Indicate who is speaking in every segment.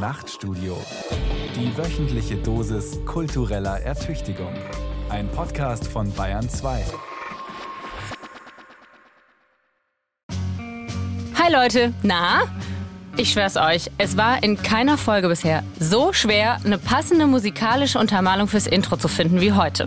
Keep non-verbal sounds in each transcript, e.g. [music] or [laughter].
Speaker 1: Nachtstudio. Die wöchentliche Dosis kultureller Ertüchtigung. Ein Podcast von Bayern 2.
Speaker 2: Hi Leute, na? Ich schwör's euch, es war in keiner Folge bisher so schwer, eine passende musikalische Untermalung fürs Intro zu finden wie heute.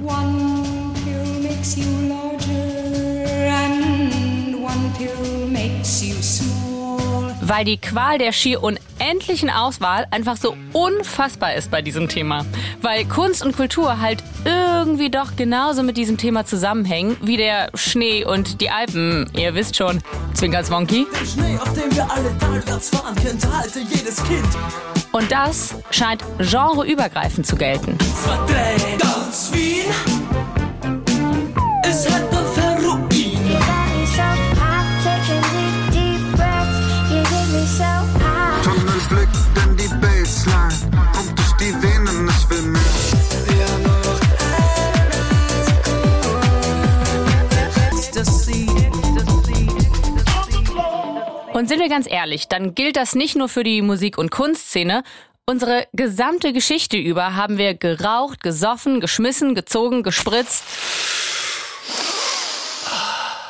Speaker 2: Weil die Qual der schier unendlichen Auswahl einfach so unfassbar ist bei diesem Thema. Weil Kunst und Kultur halt irgendwie doch genauso mit diesem Thema zusammenhängen wie der Schnee und die Alpen. Ihr wisst schon, Zwinkers Wonky.
Speaker 3: Den Schnee, auf dem wir alle talwärts fahren, kennt halte jedes Kind.
Speaker 2: Und das scheint genreübergreifend zu gelten.
Speaker 3: Verdrängt ganz Wien. Es hätte
Speaker 2: Und sind wir ganz ehrlich, dann gilt das nicht nur für die Musik- und Kunstszene. Unsere gesamte Geschichte über haben wir geraucht, gesoffen, geschmissen, gezogen, gespritzt.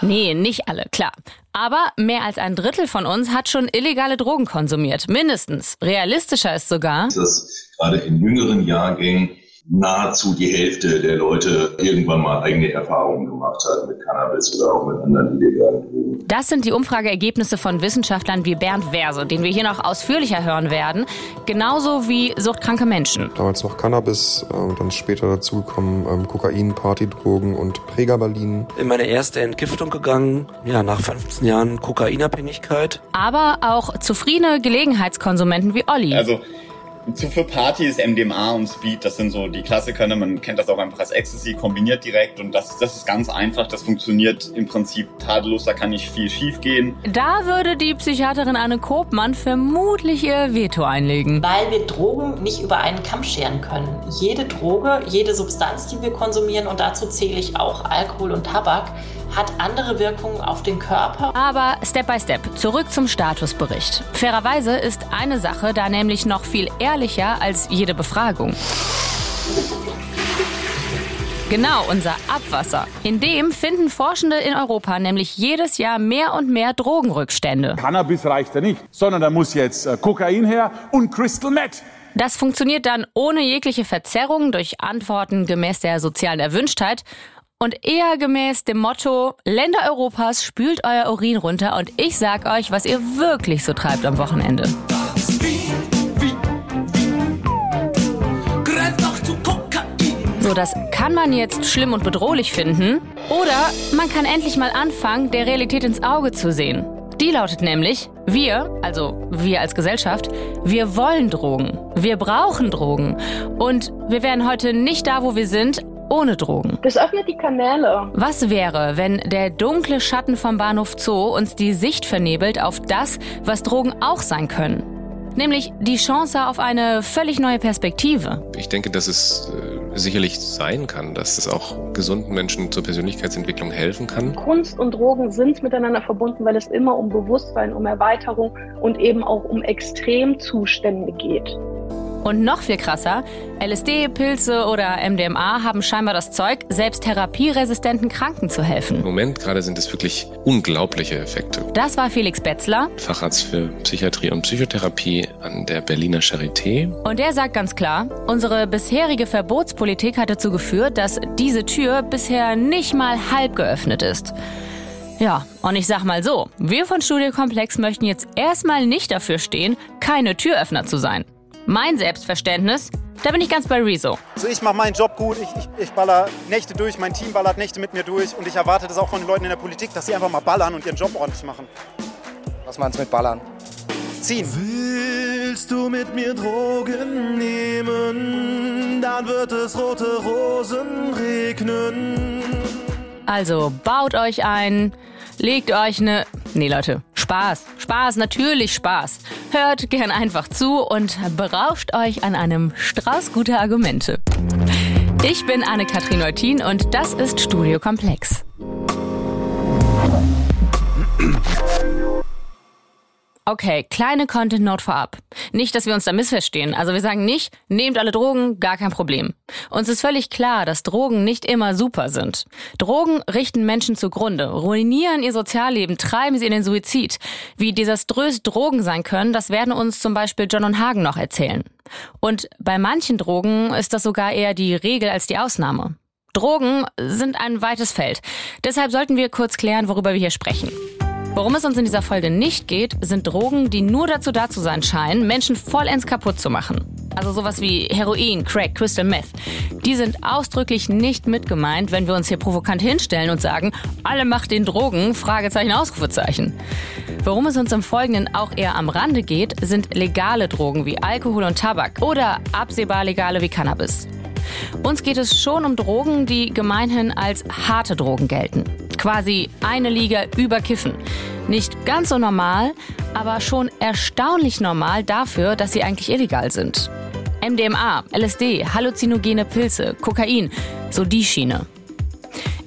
Speaker 2: Nee, nicht alle, klar. Aber mehr als ein Drittel von uns hat schon illegale Drogen konsumiert. Mindestens. Realistischer ist sogar,
Speaker 4: dass gerade in jüngeren Jahrgängen nahezu die Hälfte der Leute irgendwann mal eigene Erfahrungen gemacht hat mit Cannabis oder auch mit anderen illegalen Drogen.
Speaker 2: das sind die Umfrageergebnisse von Wissenschaftlern wie Bernd Verse, den wir hier noch ausführlicher hören werden. Genauso wie suchtkranke Menschen.
Speaker 5: damals noch Cannabis, äh, und dann später dazugekommen ähm, Kokain, Partydrogen und Pregabalin.
Speaker 6: in meine erste Entgiftung gegangen. Ja, nach 15 Jahren Kokainabhängigkeit.
Speaker 2: Aber auch zufriedene Gelegenheitskonsumenten wie Olli.
Speaker 7: Also zu für Party ist MDMA und Speed, das sind so die Klassiker, ne? man kennt das auch einfach als Ecstasy, kombiniert direkt und das, das ist ganz einfach, das funktioniert im Prinzip tadellos, da kann nicht viel schief gehen.
Speaker 2: Da würde die Psychiaterin Anne Kopmann vermutlich ihr Veto einlegen.
Speaker 8: weil wir Drogen nicht über einen Kamm scheren können. Jede Droge, jede Substanz, die wir konsumieren, und dazu zähle ich auch Alkohol und Tabak, hat andere Wirkungen auf den Körper.
Speaker 2: Aber Step by Step, zurück zum Statusbericht. Fairerweise ist eine Sache da nämlich noch viel ehrlicher als jede Befragung. Genau, unser Abwasser. In dem finden Forschende in Europa nämlich jedes Jahr mehr und mehr Drogenrückstände.
Speaker 9: Cannabis reicht ja nicht, sondern da muss jetzt äh, Kokain her und Crystal Meth.
Speaker 2: Das funktioniert dann ohne jegliche Verzerrung durch Antworten gemäß der sozialen Erwünschtheit und eher gemäß dem Motto Länder Europas spült euer Urin runter und ich sag euch, was ihr wirklich so treibt am Wochenende. So, das kann man jetzt schlimm und bedrohlich finden oder man kann endlich mal anfangen, der Realität ins Auge zu sehen. Die lautet nämlich, wir, also wir als Gesellschaft, wir wollen Drogen. Wir brauchen Drogen. Und wir wären heute nicht da, wo wir sind, ohne Drogen.
Speaker 10: Das öffnet die Kanäle.
Speaker 2: Was wäre, wenn der dunkle Schatten vom Bahnhof Zoo uns die Sicht vernebelt auf das, was Drogen auch sein können? Nämlich die Chance auf eine völlig neue Perspektive.
Speaker 11: Ich denke, dass es äh, sicherlich sein kann, dass es auch gesunden Menschen zur Persönlichkeitsentwicklung helfen kann.
Speaker 10: Kunst und Drogen sind miteinander verbunden, weil es immer um Bewusstsein, um Erweiterung und eben auch um Extremzustände geht.
Speaker 2: Und noch viel krasser, LSD, Pilze oder MDMA haben scheinbar das Zeug, selbst therapieresistenten Kranken zu helfen.
Speaker 11: Im Moment gerade sind es wirklich unglaubliche Effekte.
Speaker 2: Das war Felix Betzler
Speaker 11: Facharzt für Psychiatrie und Psychotherapie an der Berliner Charité.
Speaker 2: und der sagt ganz klar, unsere bisherige Verbotspolitik hat dazu geführt, dass diese Tür bisher nicht mal halb geöffnet ist. Ja, und ich sag mal so, wir von Studiokomplex möchten jetzt erstmal nicht dafür stehen, keine Türöffner zu sein. Mein Selbstverständnis, da bin ich ganz bei Rezo.
Speaker 12: Also ich mache meinen Job gut, ich, ich, ich baller Nächte durch, mein Team ballert Nächte mit mir durch und ich erwarte das auch von den Leuten in der Politik, dass sie einfach mal ballern und ihren Job ordentlich machen.
Speaker 13: Was meinst du mit Ballern?
Speaker 12: Ziehen.
Speaker 3: Willst du mit mir Drogen nehmen, dann wird es rote Rosen regnen.
Speaker 2: Also baut euch ein, legt euch ne. Nee, Leute, Spaß. Spaß, natürlich Spaß. Hört gern einfach zu und berauscht euch an einem Strauß guter Argumente. Ich bin Anne-Kathrin Neutin und das ist Studio Komplex. Okay, kleine Content Note vorab. Nicht, dass wir uns da missverstehen. Also wir sagen nicht, nehmt alle Drogen, gar kein Problem. Uns ist völlig klar, dass Drogen nicht immer super sind. Drogen richten Menschen zugrunde, ruinieren ihr Sozialleben, treiben sie in den Suizid. Wie desaströs Drogen sein können, das werden uns zum Beispiel John und Hagen noch erzählen. Und bei manchen Drogen ist das sogar eher die Regel als die Ausnahme. Drogen sind ein weites Feld. Deshalb sollten wir kurz klären, worüber wir hier sprechen. Worum es uns in dieser Folge nicht geht, sind Drogen, die nur dazu da zu sein scheinen, Menschen vollends kaputt zu machen. Also sowas wie Heroin, Crack, Crystal Meth. Die sind ausdrücklich nicht mitgemeint, wenn wir uns hier provokant hinstellen und sagen, alle macht den Drogen, Fragezeichen, Ausrufezeichen. Worum es uns im Folgenden auch eher am Rande geht, sind legale Drogen wie Alkohol und Tabak oder absehbar legale wie Cannabis. Uns geht es schon um Drogen, die gemeinhin als harte Drogen gelten. Quasi eine Liga über Kiffen. Nicht ganz so normal, aber schon erstaunlich normal dafür, dass sie eigentlich illegal sind. MDMA, LSD, halluzinogene Pilze, Kokain, so die Schiene.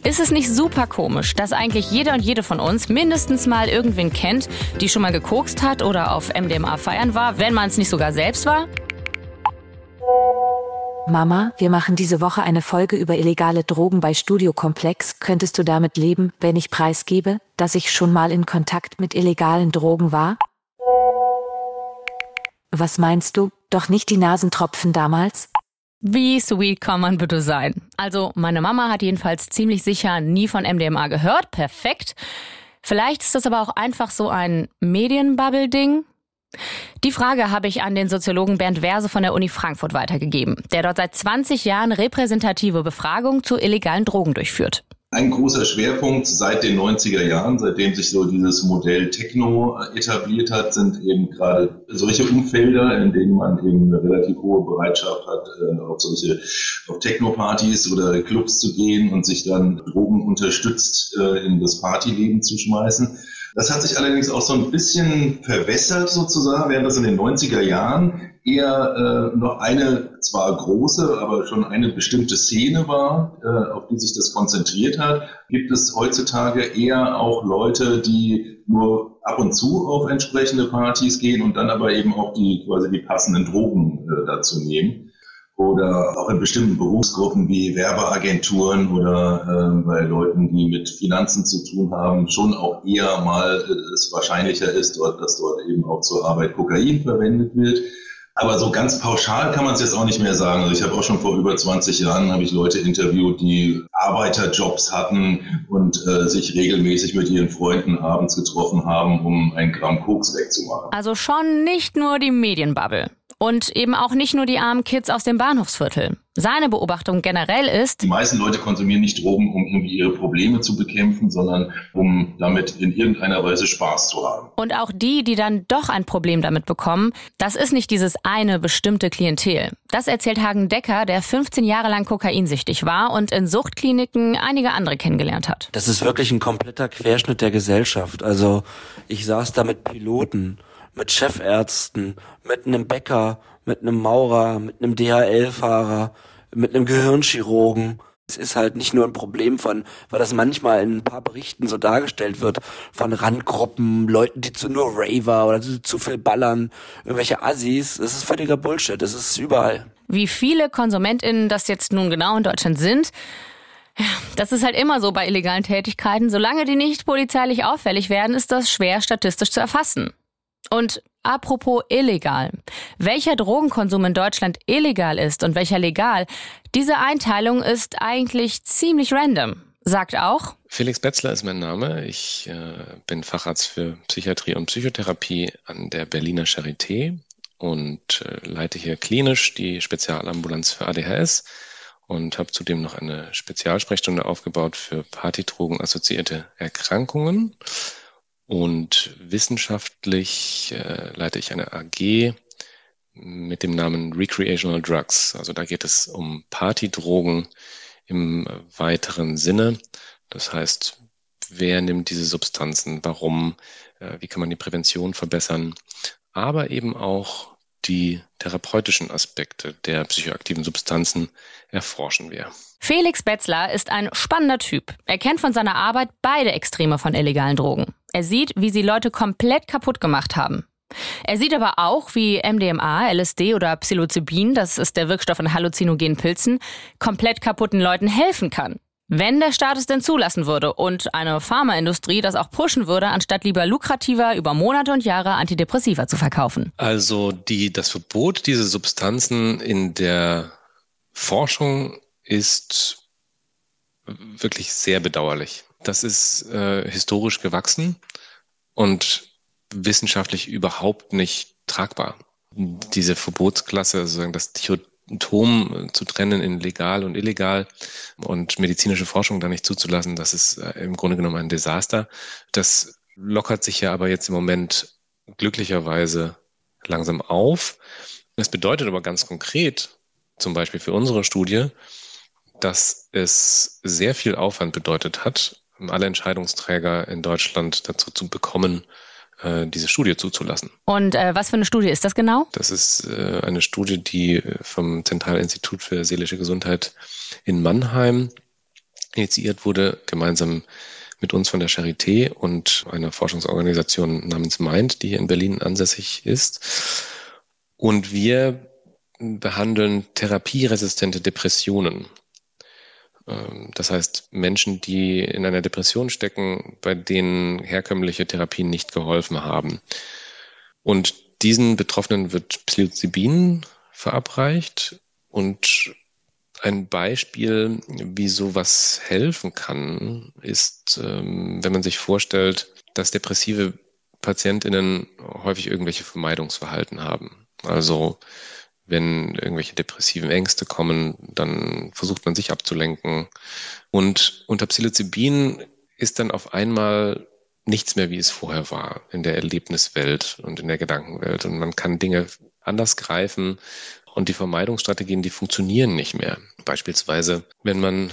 Speaker 2: Ist es nicht super komisch, dass eigentlich jeder und jede von uns mindestens mal irgendwen kennt, die schon mal gekokst hat oder auf MDMA feiern war, wenn man es nicht sogar selbst war?
Speaker 14: Mama, wir machen diese Woche eine Folge über illegale Drogen bei Studio Komplex. Könntest du damit leben, wenn ich preisgebe, dass ich schon mal in Kontakt mit illegalen Drogen war? Was meinst du? Doch nicht die Nasentropfen damals?
Speaker 2: Wie sweet kann man bitte sein? Also, meine Mama hat jedenfalls ziemlich sicher nie von MDMA gehört. Perfekt. Vielleicht ist das aber auch einfach so ein Medienbubble-Ding. Die Frage habe ich an den Soziologen Bernd Werse von der Uni Frankfurt weitergegeben, der dort seit 20 Jahren repräsentative Befragung zu illegalen Drogen durchführt.
Speaker 4: Ein großer Schwerpunkt seit den 90er Jahren, seitdem sich so dieses Modell Techno etabliert hat, sind eben gerade solche Umfelder, in denen man eben eine relativ hohe Bereitschaft hat, äh, auf solche auf Techno-Partys oder Clubs zu gehen und sich dann Drogen unterstützt äh, in das Partyleben zu schmeißen. Das hat sich allerdings auch so ein bisschen verwässert sozusagen, während das in den 90er Jahren eher äh, noch eine zwar große, aber schon eine bestimmte Szene war, äh, auf die sich das konzentriert hat, gibt es heutzutage eher auch Leute, die nur ab und zu auf entsprechende Partys gehen und dann aber eben auch die quasi die passenden Drogen äh, dazu nehmen oder auch in bestimmten Berufsgruppen wie Werbeagenturen oder äh, bei Leuten, die mit Finanzen zu tun haben, schon auch eher mal äh, es wahrscheinlicher ist, dort, dass dort eben auch zur Arbeit Kokain verwendet wird. Aber so ganz pauschal kann man es jetzt auch nicht mehr sagen. Also ich habe auch schon vor über 20 Jahren habe ich Leute interviewt, die Arbeiterjobs hatten und äh, sich regelmäßig mit ihren Freunden abends getroffen haben, um ein Gramm Koks wegzumachen.
Speaker 2: Also schon nicht nur die Medienbubble. Und eben auch nicht nur die armen Kids aus dem Bahnhofsviertel. Seine Beobachtung generell ist,
Speaker 4: die meisten Leute konsumieren nicht Drogen, um irgendwie ihre Probleme zu bekämpfen, sondern um damit in irgendeiner Weise Spaß zu haben.
Speaker 2: Und auch die, die dann doch ein Problem damit bekommen, das ist nicht dieses eine bestimmte Klientel. Das erzählt Hagen Decker, der 15 Jahre lang kokainsüchtig war und in Suchtkliniken einige andere kennengelernt hat.
Speaker 6: Das ist wirklich ein kompletter Querschnitt der Gesellschaft. Also ich saß da mit Piloten mit Chefärzten, mit einem Bäcker, mit einem Maurer, mit einem DHL-Fahrer, mit einem Gehirnchirurgen. Es ist halt nicht nur ein Problem von, weil das manchmal in ein paar Berichten so dargestellt wird, von Randgruppen, Leuten, die zu nur Raver oder zu, zu viel ballern, irgendwelche Assis. Das ist völliger Bullshit. Das ist überall.
Speaker 2: Wie viele KonsumentInnen das jetzt nun genau in Deutschland sind, das ist halt immer so bei illegalen Tätigkeiten. Solange die nicht polizeilich auffällig werden, ist das schwer statistisch zu erfassen. Und apropos illegal. Welcher Drogenkonsum in Deutschland illegal ist und welcher legal, diese Einteilung ist eigentlich ziemlich random. Sagt auch.
Speaker 11: Felix Betzler ist mein Name. Ich äh, bin Facharzt für Psychiatrie und Psychotherapie an der Berliner Charité und äh, leite hier klinisch die Spezialambulanz für ADHS und habe zudem noch eine Spezialsprechstunde aufgebaut für Partydrogen-assoziierte Erkrankungen. Und wissenschaftlich äh, leite ich eine AG mit dem Namen Recreational Drugs. Also da geht es um Partydrogen im weiteren Sinne. Das heißt, wer nimmt diese Substanzen, warum, äh, wie kann man die Prävention verbessern, aber eben auch die therapeutischen Aspekte der psychoaktiven Substanzen erforschen wir.
Speaker 2: Felix Betzler ist ein spannender Typ. Er kennt von seiner Arbeit beide Extreme von illegalen Drogen. Er sieht, wie sie Leute komplett kaputt gemacht haben. Er sieht aber auch, wie MDMA, LSD oder Psilocybin, das ist der Wirkstoff in halluzinogenen Pilzen, komplett kaputten Leuten helfen kann. Wenn der Staat es denn zulassen würde und eine Pharmaindustrie das auch pushen würde, anstatt lieber lukrativer über Monate und Jahre Antidepressiva zu verkaufen.
Speaker 11: Also die, das Verbot dieser Substanzen in der Forschung ist wirklich sehr bedauerlich. Das ist äh, historisch gewachsen und wissenschaftlich überhaupt nicht tragbar. Diese Verbotsklasse, sozusagen das Dichotom zu trennen in legal und illegal und medizinische Forschung da nicht zuzulassen, das ist äh, im Grunde genommen ein Desaster. Das lockert sich ja aber jetzt im Moment glücklicherweise langsam auf. Das bedeutet aber ganz konkret, zum Beispiel für unsere Studie, dass es sehr viel Aufwand bedeutet hat, alle Entscheidungsträger in Deutschland dazu zu bekommen, äh, diese Studie zuzulassen.
Speaker 2: Und äh, was für eine Studie ist das genau?
Speaker 11: Das ist äh, eine Studie, die vom Zentralinstitut für seelische Gesundheit in Mannheim initiiert wurde, gemeinsam mit uns von der Charité und einer Forschungsorganisation namens Mind, die hier in Berlin ansässig ist. Und wir behandeln therapieresistente Depressionen. Ähm, das heißt, Menschen, die in einer Depression stecken, bei denen herkömmliche Therapien nicht geholfen haben. Und diesen Betroffenen wird Psilocybin verabreicht und ein Beispiel, wie sowas helfen kann, ist, ähm, wenn man sich vorstellt, dass depressive PatientInnen häufig irgendwelche Vermeidungsverhalten haben. Also wenn irgendwelche depressiven Ängste kommen, dann versucht man sich abzulenken. Und unter Psilocybin ist dann auf einmal nichts mehr, wie es vorher war, in der Erlebniswelt und in der Gedankenwelt. Und man kann Dinge anders greifen und die Vermeidungsstrategien, die funktionieren nicht mehr. Beispielsweise, wenn man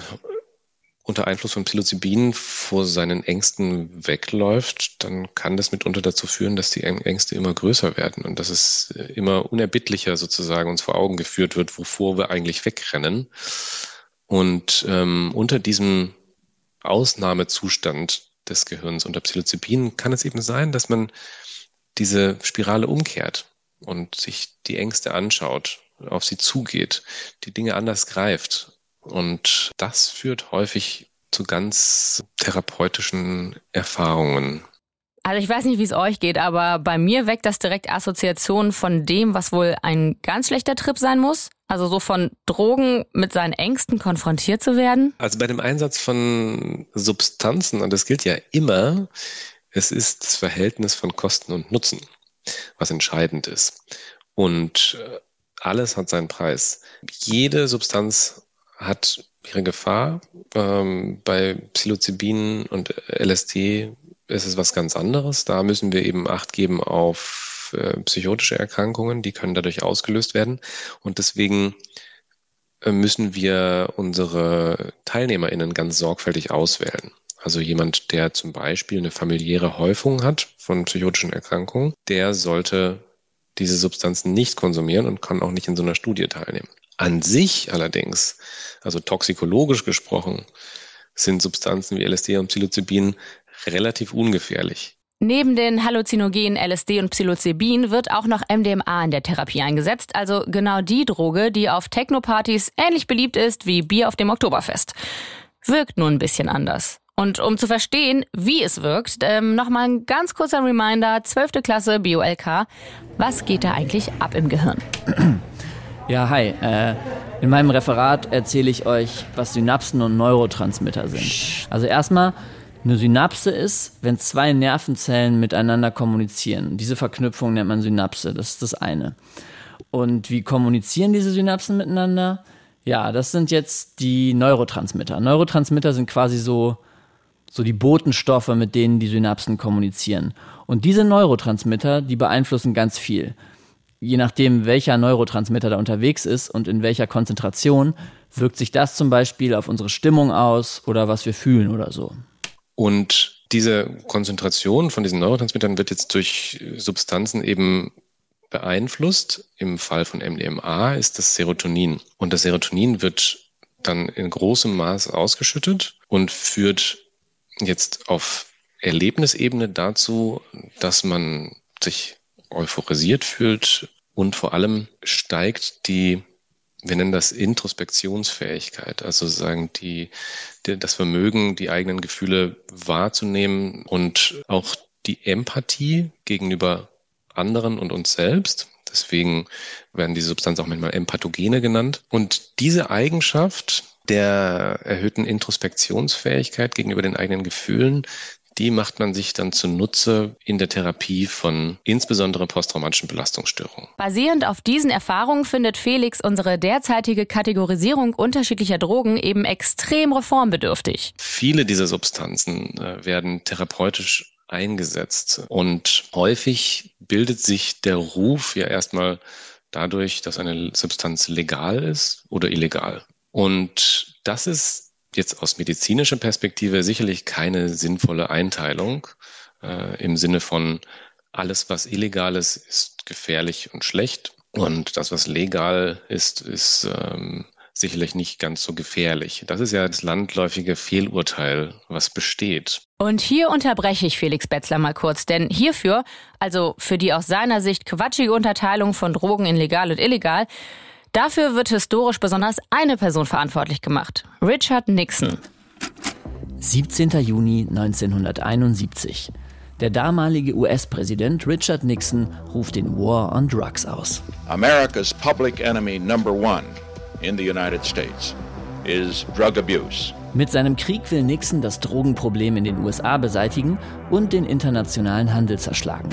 Speaker 11: unter Einfluss von Psilocybin vor seinen Ängsten wegläuft, dann kann das mitunter dazu führen, dass die Ängste immer größer werden und dass es immer unerbittlicher sozusagen uns vor Augen geführt wird, wovor wir eigentlich wegrennen. Und ähm, unter diesem Ausnahmezustand des Gehirns unter Psilocybin kann es eben sein, dass man diese Spirale umkehrt und sich die Ängste anschaut, auf sie zugeht, die Dinge anders greift und das führt häufig zu ganz therapeutischen Erfahrungen.
Speaker 2: Also ich weiß nicht, wie es euch geht, aber bei mir weckt das direkt Assoziationen von dem, was wohl ein ganz schlechter Trip sein muss. Also so von Drogen mit seinen Ängsten konfrontiert zu werden.
Speaker 11: Also bei dem Einsatz von Substanzen, und das gilt ja immer, es ist das Verhältnis von Kosten und Nutzen, was entscheidend ist. Und äh, alles hat seinen Preis. Jede Substanz hat ihre Gefahr. Ähm, bei Psilocybin und LSD ist es was ganz anderes. Da müssen wir eben Acht geben auf äh, psychotische Erkrankungen, die können dadurch ausgelöst werden. Und deswegen äh, müssen wir unsere TeilnehmerInnen ganz sorgfältig auswählen. Also jemand, der zum Beispiel eine familiäre Häufung hat von psychotischen Erkrankungen, der sollte diese Substanzen nicht konsumieren und kann auch nicht in so einer Studie teilnehmen. An sich allerdings, also toxikologisch gesprochen, sind Substanzen wie LSD und Psilocybin relativ ungefährlich.
Speaker 2: Neben den Halluzinogenen LSD und Psilocybin wird auch noch MDMA in der Therapie eingesetzt, also genau die Droge, die auf Technopartys ähnlich beliebt ist wie Bier auf dem Oktoberfest. Wirkt nur ein bisschen anders. Und um zu verstehen, wie es wirkt, ähm, nochmal ein ganz kurzer Reminder, 12. Klasse BioLK. Was geht da eigentlich ab im Gehirn? [clears throat]
Speaker 15: Ja, hi. Äh, in meinem Referat erzähle ich euch, was Synapsen und Neurotransmitter sind. Also erstmal, eine Synapse ist, wenn zwei Nervenzellen miteinander kommunizieren. Diese Verknüpfung nennt man Synapse, das ist das eine. Und wie kommunizieren diese Synapsen miteinander? Ja, das sind jetzt die Neurotransmitter. Neurotransmitter sind quasi so, so die Botenstoffe, mit denen die Synapsen kommunizieren. Und diese Neurotransmitter, die beeinflussen ganz viel je nachdem, welcher Neurotransmitter da unterwegs ist und in welcher Konzentration, wirkt sich das zum Beispiel auf unsere Stimmung aus oder was wir fühlen oder so.
Speaker 11: Und diese Konzentration von diesen Neurotransmittern wird jetzt durch Substanzen eben beeinflusst. Im Fall von MDMA ist das Serotonin. Und das Serotonin wird dann in großem Maß ausgeschüttet und führt jetzt auf Erlebnisebene dazu, dass man sich euphorisiert fühlt und vor allem steigt die wir nennen das Introspektionsfähigkeit, also sagen die, die, das Vermögen, die eigenen Gefühle wahrzunehmen und auch die Empathie gegenüber anderen und uns selbst. Deswegen werden diese Substanzen auch manchmal Empathogene genannt. Und diese Eigenschaft der erhöhten Introspektionsfähigkeit gegenüber den eigenen Gefühlen, die macht man sich dann zunutze in der Therapie von insbesondere posttraumatischen Belastungsstörungen.
Speaker 2: Basierend auf diesen Erfahrungen findet Felix unsere derzeitige Kategorisierung unterschiedlicher Drogen eben extrem reformbedürftig.
Speaker 11: Viele dieser Substanzen äh, werden therapeutisch eingesetzt und häufig bildet sich der Ruf ja erstmal dadurch, dass eine Substanz legal ist oder illegal. Und das ist jetzt aus medizinischer Perspektive sicherlich keine sinnvolle Einteilung äh, im Sinne von alles, was illegal ist, ist gefährlich und schlecht und das, was legal ist, ist ähm, sicherlich nicht ganz so gefährlich. Das ist ja das landläufige Fehlurteil, was besteht.
Speaker 2: Und hier unterbreche ich Felix Betzler mal kurz, denn hierfür, also für die aus seiner Sicht quatschige Unterteilung von Drogen in legal und illegal, Dafür wird historisch besonders eine Person verantwortlich gemacht, Richard Nixon.
Speaker 15: 17. Juni 1971. Der damalige US-Präsident Richard Nixon ruft den War on Drugs aus.
Speaker 16: America's public enemy number one in the United States is drug abuse.
Speaker 15: Mit seinem Krieg will Nixon das Drogenproblem in den USA beseitigen und den internationalen Handel zerschlagen.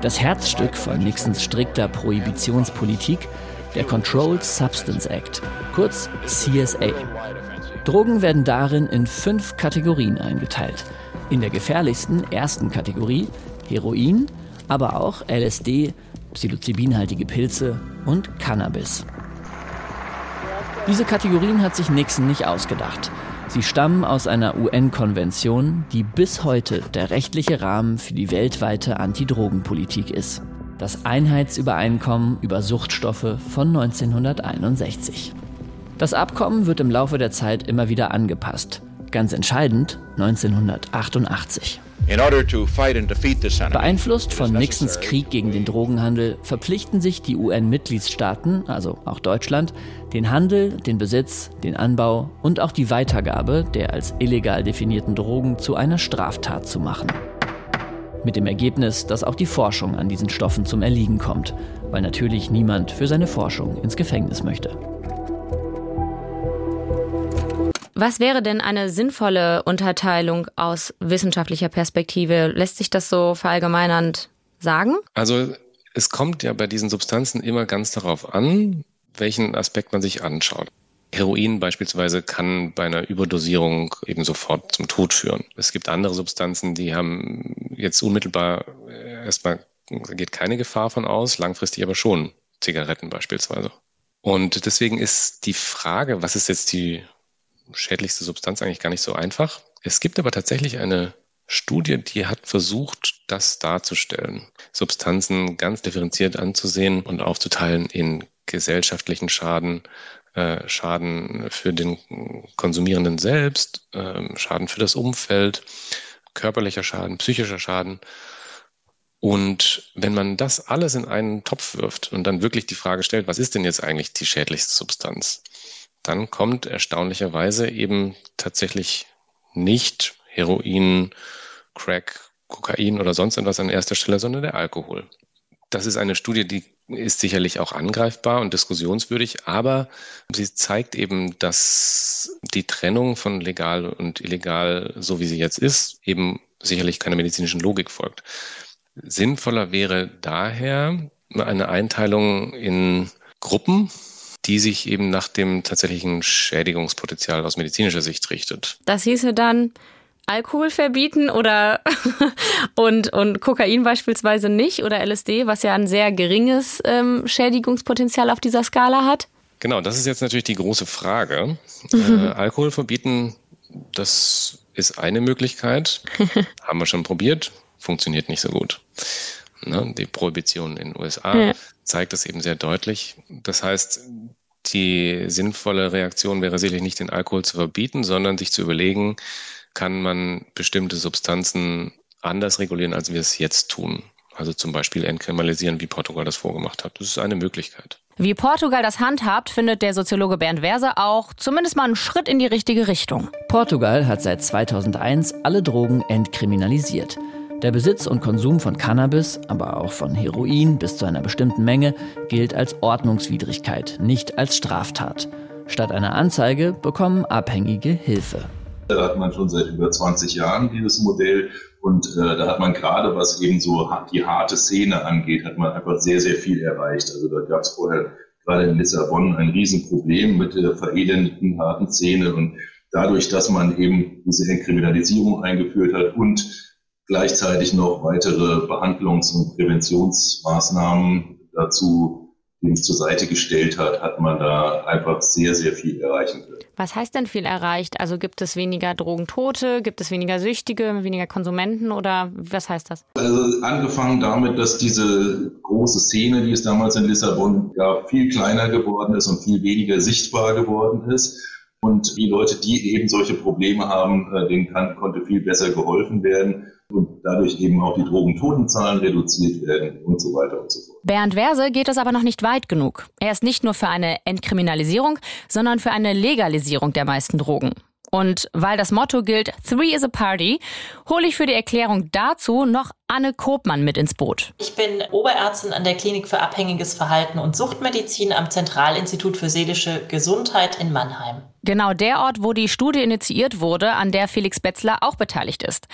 Speaker 15: Das Herzstück von Nixons strikter Prohibitionspolitik, der Controlled Substance Act, kurz CSA. Drogen werden darin in fünf Kategorien eingeteilt. In der gefährlichsten ersten Kategorie Heroin, aber auch LSD, psilocybinhaltige Pilze und Cannabis. Diese Kategorien hat sich Nixon nicht ausgedacht. Sie stammen aus einer UN-Konvention, die bis heute der rechtliche Rahmen für die weltweite Antidrogenpolitik ist. Das Einheitsübereinkommen über Suchtstoffe von 1961. Das Abkommen wird im Laufe der Zeit immer wieder angepasst. Ganz entscheidend 1988. Beeinflusst von Nixons Krieg gegen den Drogenhandel verpflichten sich die UN-Mitgliedstaaten, also auch Deutschland, den Handel, den Besitz, den Anbau und auch die Weitergabe der als illegal definierten Drogen zu einer Straftat zu machen. Mit dem Ergebnis, dass auch die Forschung an diesen Stoffen zum Erliegen kommt, weil natürlich niemand für seine Forschung ins Gefängnis möchte.
Speaker 2: Was wäre denn eine sinnvolle Unterteilung aus wissenschaftlicher Perspektive? Lässt sich das so verallgemeinernd sagen?
Speaker 11: Also es kommt ja bei diesen Substanzen immer ganz darauf an, welchen Aspekt man sich anschaut. Heroin beispielsweise kann bei einer Überdosierung eben sofort zum Tod führen. Es gibt andere Substanzen, die haben jetzt unmittelbar erstmal geht keine Gefahr von aus, langfristig aber schon. Zigaretten beispielsweise. Und deswegen ist die Frage, was ist jetzt die schädlichste Substanz eigentlich gar nicht so einfach. Es gibt aber tatsächlich eine Studie, die hat versucht, das darzustellen. Substanzen ganz differenziert anzusehen und aufzuteilen in gesellschaftlichen Schaden, äh, Schaden für den Konsumierenden selbst, äh, Schaden für das Umfeld, körperlicher Schaden, psychischer Schaden. Und wenn man das alles in einen Topf wirft und dann wirklich die Frage stellt, was ist denn jetzt eigentlich die schädlichste Substanz? Dann kommt erstaunlicherweise eben tatsächlich nicht Heroin, Crack, Kokain oder sonst etwas an erster Stelle, sondern der Alkohol. Das ist eine Studie, die ist sicherlich auch angreifbar und diskussionswürdig, aber sie zeigt eben, dass die Trennung von legal und illegal, so wie sie jetzt ist, eben sicherlich keiner medizinischen Logik folgt. Sinnvoller wäre daher eine Einteilung in Gruppen, die sich eben nach dem tatsächlichen Schädigungspotenzial aus medizinischer Sicht richtet.
Speaker 2: Das hieße dann Alkohol verbieten oder [laughs] und, und Kokain beispielsweise nicht oder LSD, was ja ein sehr geringes ähm, Schädigungspotenzial auf dieser Skala hat?
Speaker 11: Genau, das ist jetzt natürlich die große Frage. Mhm. [laughs] Äh, Alkohol verbieten, das ist eine Möglichkeit. [laughs] Haben wir schon probiert, funktioniert nicht so gut. Ne? Die Prohibition in den USA
Speaker 2: Ja.
Speaker 11: zeigt das eben sehr deutlich. Das heißt, die sinnvolle Reaktion wäre sicherlich nicht, den Alkohol zu verbieten, sondern sich zu überlegen, kann man bestimmte Substanzen anders regulieren, als wir es jetzt tun. Also zum Beispiel entkriminalisieren, wie Portugal das vorgemacht hat. Das ist eine Möglichkeit.
Speaker 2: Wie Portugal das handhabt, findet der Soziologe Bernd Werse auch zumindest mal einen Schritt in die richtige Richtung.
Speaker 15: Portugal hat seit 2001 alle Drogen entkriminalisiert. Der Besitz und Konsum von Cannabis, aber auch von Heroin bis zu einer bestimmten Menge gilt als Ordnungswidrigkeit, nicht als Straftat. Statt einer Anzeige bekommen Abhängige Hilfe.
Speaker 4: Da hat man schon seit über 20 Jahren dieses Modell und äh, da hat man gerade, was eben so die harte Szene angeht, hat man einfach sehr, sehr viel erreicht. Also da gab es vorher gerade in Lissabon ein Riesenproblem mit der verelendeten harten Szene und dadurch, dass man eben diese Entkriminalisierung eingeführt hat und gleichzeitig noch weitere Behandlungs- und Präventionsmaßnahmen dazu dem zur Seite gestellt hat, hat man da einfach sehr, sehr viel erreichen können.
Speaker 2: Was heißt denn viel erreicht? Also gibt es weniger Drogentote, gibt es weniger Süchtige, weniger Konsumenten oder was heißt das?
Speaker 4: Also angefangen damit, dass diese große Szene, die es damals in Lissabon gab, viel kleiner geworden ist und viel weniger sichtbar geworden ist. Und die Leute, die eben solche Probleme haben, äh, denen kann, konnte viel besser geholfen werden und dadurch eben auch die Drogentotenzahlen reduziert werden und so weiter und so fort.
Speaker 2: Bernd Werse geht es aber noch nicht weit genug. Er ist nicht nur für eine Entkriminalisierung, sondern für eine Legalisierung der meisten Drogen. Und weil das Motto gilt, Three is a Party, hole ich für die Erklärung dazu noch Anne Kopmann mit ins Boot.
Speaker 8: Ich bin Oberärztin an der Klinik für abhängiges Verhalten und Suchtmedizin am Zentralinstitut für seelische Gesundheit in Mannheim.
Speaker 2: Genau der Ort, wo die Studie initiiert wurde, an der Felix Betzler auch beteiligt ist.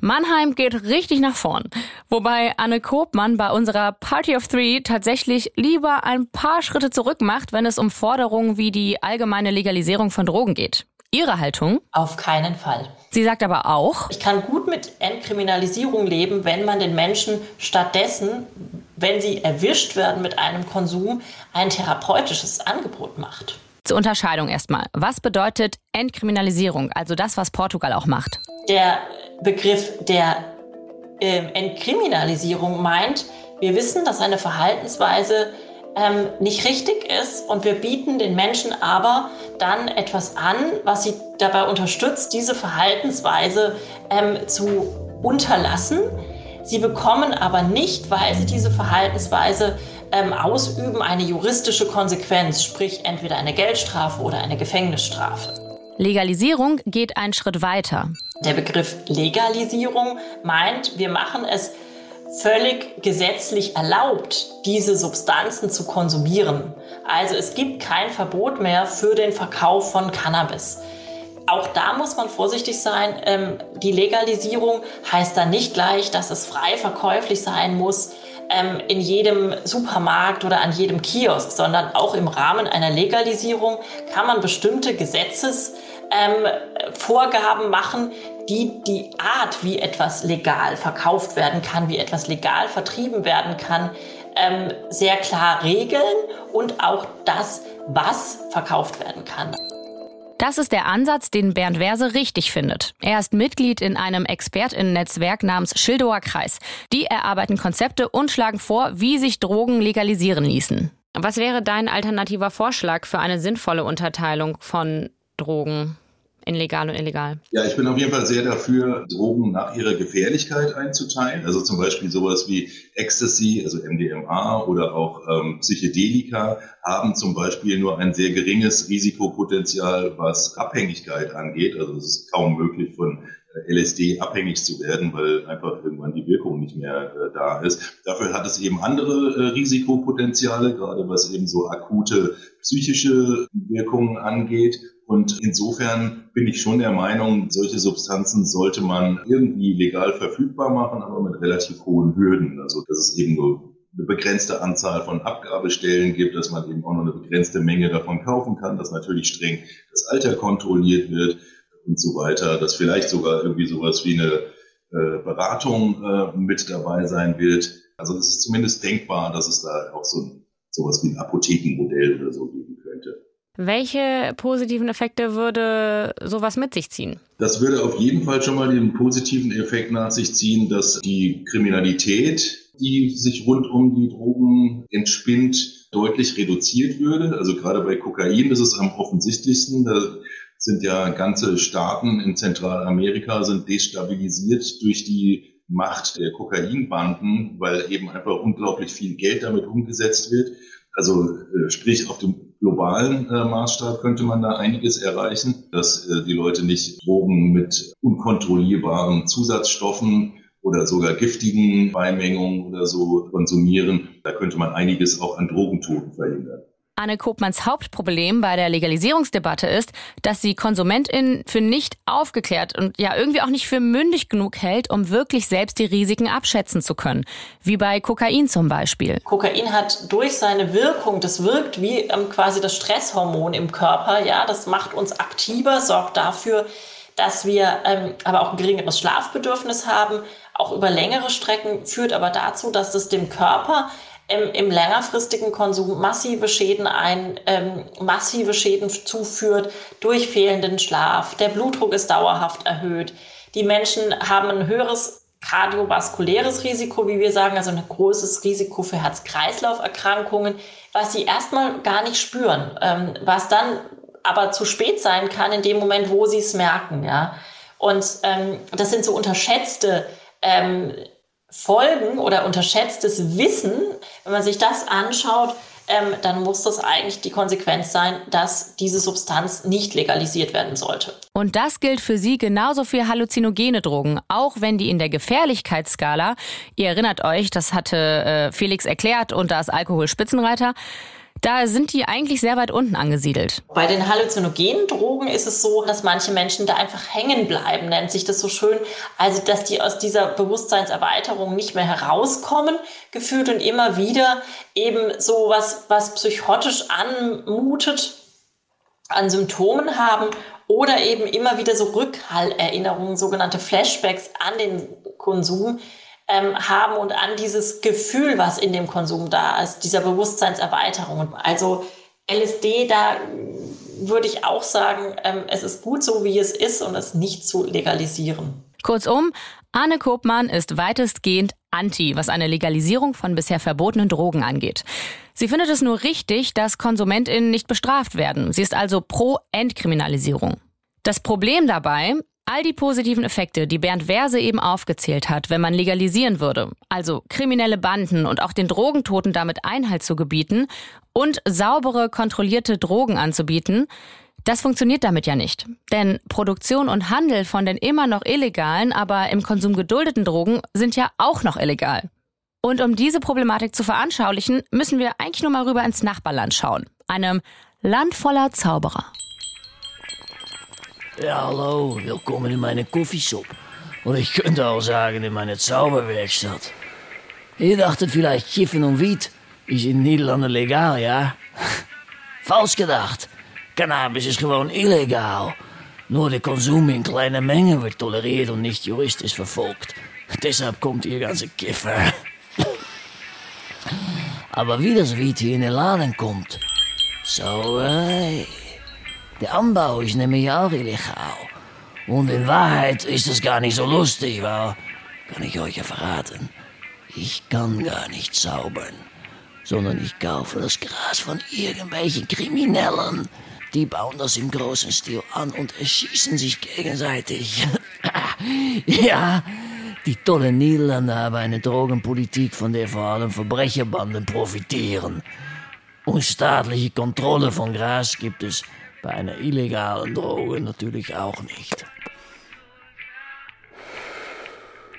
Speaker 2: Mannheim geht richtig nach vorn. Wobei Anne Kopmann bei unserer Party of Three tatsächlich lieber ein paar Schritte zurück macht, wenn es um Forderungen wie die allgemeine Legalisierung von Drogen geht. Ihre Haltung?
Speaker 8: Auf keinen Fall.
Speaker 2: Sie sagt aber auch,
Speaker 8: Ich kann gut mit Entkriminalisierung leben, wenn man den Menschen stattdessen, wenn sie erwischt werden mit einem Konsum, ein therapeutisches Angebot macht.
Speaker 2: zur Unterscheidung erstmal, was bedeutet Entkriminalisierung, also das, was Portugal auch macht?
Speaker 8: Der Begriff der ähm, Entkriminalisierung meint, wir wissen, dass eine Verhaltensweise ähm, nicht richtig ist und wir bieten den Menschen aber dann etwas an, was sie dabei unterstützt, diese Verhaltensweise ähm, zu unterlassen. Sie bekommen aber nicht, weil sie diese Verhaltensweise ähm, ausüben, eine juristische Konsequenz, sprich entweder eine Geldstrafe oder eine Gefängnisstrafe.
Speaker 2: Legalisierung geht einen Schritt weiter.
Speaker 8: Der Begriff Legalisierung meint, wir machen es völlig gesetzlich erlaubt, diese Substanzen zu konsumieren. Also es gibt kein Verbot mehr für den Verkauf von Cannabis. Auch da muss man vorsichtig sein. Ähm, die Legalisierung heißt dann nicht gleich, dass es frei verkäuflich sein muss ähm, in jedem Supermarkt oder an jedem Kiosk, sondern auch im Rahmen einer Legalisierung kann man bestimmte Gesetzesvorgaben machen, die die Art, wie etwas legal verkauft werden kann, wie etwas legal vertrieben werden kann, ähm, sehr klar regeln und auch das, was verkauft werden kann.
Speaker 2: Das ist der Ansatz, den Bernd Werse richtig findet. Er ist Mitglied in einem Expertinnen-Netzwerk namens Schildower Kreis. Die erarbeiten Konzepte und schlagen vor, wie sich Drogen legalisieren ließen. Was wäre dein alternativer Vorschlag für eine sinnvolle Unterteilung von Drogen in legal und illegal?
Speaker 4: Ja, ich bin auf jeden Fall sehr dafür, Drogen nach ihrer Gefährlichkeit einzuteilen. Also zum Beispiel sowas wie Ecstasy, also MDMA oder auch ähm, Psychedelika haben zum Beispiel nur ein sehr geringes Risikopotenzial, was Abhängigkeit angeht. Also es ist kaum möglich von äh, LSD abhängig zu werden, weil einfach irgendwann die Wirkung nicht mehr äh, da ist. Dafür hat es eben andere äh, Risikopotenziale, gerade was eben so akute psychische Wirkungen angeht. Und insofern bin ich schon der Meinung, solche Substanzen sollte man irgendwie legal verfügbar machen, aber mit relativ hohen Hürden. Also dass es eben nur eine begrenzte Anzahl von Abgabestellen gibt, dass man eben auch nur eine begrenzte Menge davon kaufen kann, dass natürlich streng das Alter kontrolliert wird und so weiter, dass vielleicht sogar irgendwie sowas wie eine äh, Beratung äh, mit dabei sein wird. Also es ist zumindest denkbar, dass es da auch so ein, sowas wie ein Apothekenmodell oder so könnte.
Speaker 2: Welche positiven Effekte würde sowas mit sich ziehen?
Speaker 4: Das würde auf jeden Fall schon mal den positiven Effekt nach sich ziehen, dass die Kriminalität die sich rund um die Drogen entspinnt, deutlich reduziert würde. Also gerade bei Kokain ist es am offensichtlichsten. Da sind ja ganze Staaten in Zentralamerika sind destabilisiert durch die Macht der Kokainbanden, weil eben einfach unglaublich viel Geld damit umgesetzt wird. Also äh, sprich auf dem globalen äh, Maßstab könnte man da einiges erreichen, dass äh, die Leute nicht Drogen mit unkontrollierbaren Zusatzstoffen oder sogar giftigen Beimengungen oder so konsumieren. Da könnte man einiges auch an Drogentoten verhindern.
Speaker 2: Anne Kopmanns Hauptproblem bei der Legalisierungsdebatte ist, dass sie KonsumentInnen für nicht aufgeklärt und ja irgendwie auch nicht für mündig genug hält, um wirklich selbst die Risiken abschätzen zu können. Wie bei Kokain zum Beispiel.
Speaker 8: Kokain hat durch seine Wirkung, das wirkt wie ähm, quasi das Stresshormon im Körper, ja, das macht uns aktiver, sorgt dafür, dass wir ähm, aber auch ein geringeres Schlafbedürfnis haben, auch über längere Strecken, führt aber dazu, dass es dem Körper im, im längerfristigen Konsum massive Schäden ein, ähm, massive Schäden zuführt durch fehlenden Schlaf. Der Blutdruck ist dauerhaft erhöht. Die Menschen haben ein höheres kardiovaskuläres Risiko, wie wir sagen, also ein großes Risiko für Herz-Kreislauf-Erkrankungen, was sie erstmal gar nicht spüren, ähm, was dann aber zu spät sein kann in dem Moment, wo sie es merken, ja. Und ähm, das sind so unterschätzte ähm, Folgen oder unterschätztes Wissen, wenn man sich das anschaut, ähm, dann muss das eigentlich die Konsequenz sein, dass diese Substanz nicht legalisiert werden sollte.
Speaker 2: Und das gilt für Sie genauso für halluzinogene Drogen, auch wenn die in der Gefährlichkeitsskala, ihr erinnert euch, das hatte äh, Felix erklärt und da ist Alkohol Spitzenreiter, da sind die eigentlich sehr weit unten angesiedelt.
Speaker 8: Bei den halluzinogenen Drogen ist es so, dass manche Menschen da einfach hängen bleiben, nennt sich das so schön. Also, dass die aus dieser Bewusstseinserweiterung nicht mehr herauskommen, gefühlt und immer wieder eben so was, was psychotisch anmutet, an Symptomen haben oder eben immer wieder so Rückhallerinnerungen, sogenannte Flashbacks an den Konsum, ähm, haben und an dieses Gefühl, was in dem Konsum da ist, dieser Bewusstseinserweiterung. Also LSD, da würde ich auch sagen, ähm, es ist gut so, wie es ist und es nicht zu legalisieren.
Speaker 2: Kurzum, Anne Kopmann ist weitestgehend anti, was eine Legalisierung von bisher verbotenen Drogen angeht. Sie findet es nur richtig, dass KonsumentInnen nicht bestraft werden. Sie ist also pro Entkriminalisierung. Das Problem dabei, All die positiven Effekte, die Bernd Werse eben aufgezählt hat, wenn man legalisieren würde, also kriminelle Banden und auch den Drogentoten damit Einhalt zu gebieten und saubere, kontrollierte Drogen anzubieten, das funktioniert damit ja nicht. Denn Produktion und Handel von den immer noch illegalen, aber im Konsum geduldeten Drogen sind ja auch noch illegal. Und um diese Problematik zu veranschaulichen, müssen wir eigentlich nur mal rüber ins Nachbarland schauen. Einem Land voller Zauberer.
Speaker 17: Ja, hallo, willkommen in meine Coffeeshop. Oder ich könnte auch sagen, in meine Zauberwerkstatt. Ihr dachtet vielleicht, Kiffen und Wied ist in Niederlanden legal, ja? [laughs] Falsch gedacht. Cannabis ist gewoon illegal. Nur der Konsum in kleinen Mengen wird toleriert und nicht juristisch verfolgt. Deshalb kommt ihr ganze Kiffer. [laughs] Aber wie das Wied hier in den Laden kommt, Sauerei. Der Anbau ist nämlich auch illegal. Und in Wahrheit ist es gar nicht so lustig, weil, kann ich euch ja verraten, ich kann gar nicht zaubern, sondern ich kaufe das Gras von irgendwelchen Kriminellen. Die bauen das im großen Stil an und erschießen sich gegenseitig. [laughs] ja, die tollen Niederländer haben eine Drogenpolitik, von der vor allem Verbrecherbanden profitieren. Und staatliche Kontrolle von Gras gibt es bei einer illegalen Droge natürlich auch nicht.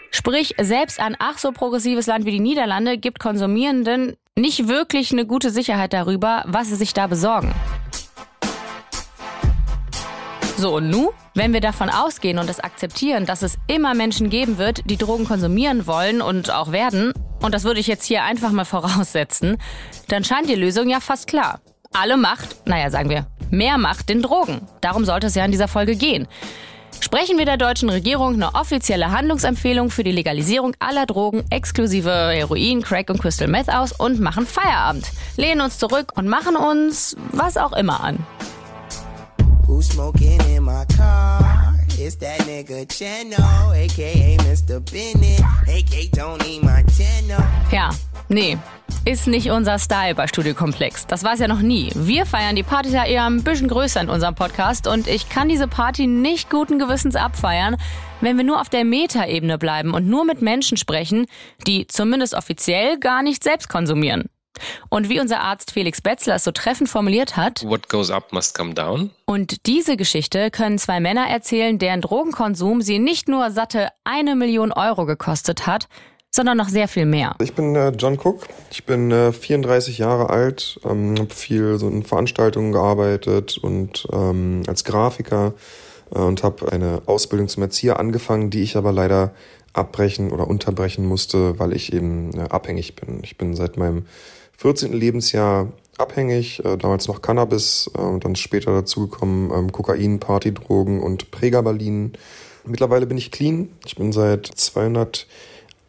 Speaker 2: Sprich, selbst ein ach so progressives Land wie die Niederlande gibt Konsumierenden nicht wirklich eine gute Sicherheit darüber, was sie sich da besorgen. So, und nun, wenn wir davon ausgehen und es akzeptieren, dass es immer Menschen geben wird, die Drogen konsumieren wollen und auch werden, und das würde ich jetzt hier einfach mal voraussetzen, dann scheint die Lösung ja fast klar. Alle Macht, naja, sagen wir, mehr Macht den Drogen. Darum sollte es ja in dieser Folge gehen. Sprechen wir der deutschen Regierung eine offizielle Handlungsempfehlung für die Legalisierung aller Drogen exklusive Heroin, Crack und Crystal Meth aus und machen Feierabend. Lehnen uns zurück und machen uns was auch immer an.
Speaker 18: Who's smoking in my car? It's that nigga Chano, aka Mr. Bennett, aka Tony Montana.
Speaker 2: Ja, nee. Ist nicht unser Style bei Studio Komplex. Das war es ja noch nie. Wir feiern die Party ja eher ein bisschen größer in unserem Podcast und ich kann diese Party nicht guten Gewissens abfeiern, wenn wir nur auf der Metaebene bleiben und nur mit Menschen sprechen, die zumindest offiziell gar nicht selbst konsumieren. Und wie unser Arzt Felix Betzler es so treffend formuliert hat,
Speaker 11: What goes up must come down.
Speaker 2: und diese Geschichte können zwei Männer erzählen, deren Drogenkonsum sie nicht nur satte eine Million Euro gekostet hat, sondern noch sehr viel mehr.
Speaker 5: Ich bin äh, John Cook. Ich bin äh, 34 Jahre alt, ähm, habe viel so in Veranstaltungen gearbeitet und ähm, als Grafiker äh, und habe eine Ausbildung zum Erzieher angefangen, die ich aber leider abbrechen oder unterbrechen musste, weil ich eben äh, abhängig bin. Ich bin seit meinem 14. Lebensjahr abhängig, äh, damals noch Cannabis äh, und dann später dazugekommen ähm, Kokain, Partydrogen und Pregabalin. Mittlerweile bin ich clean. Ich bin seit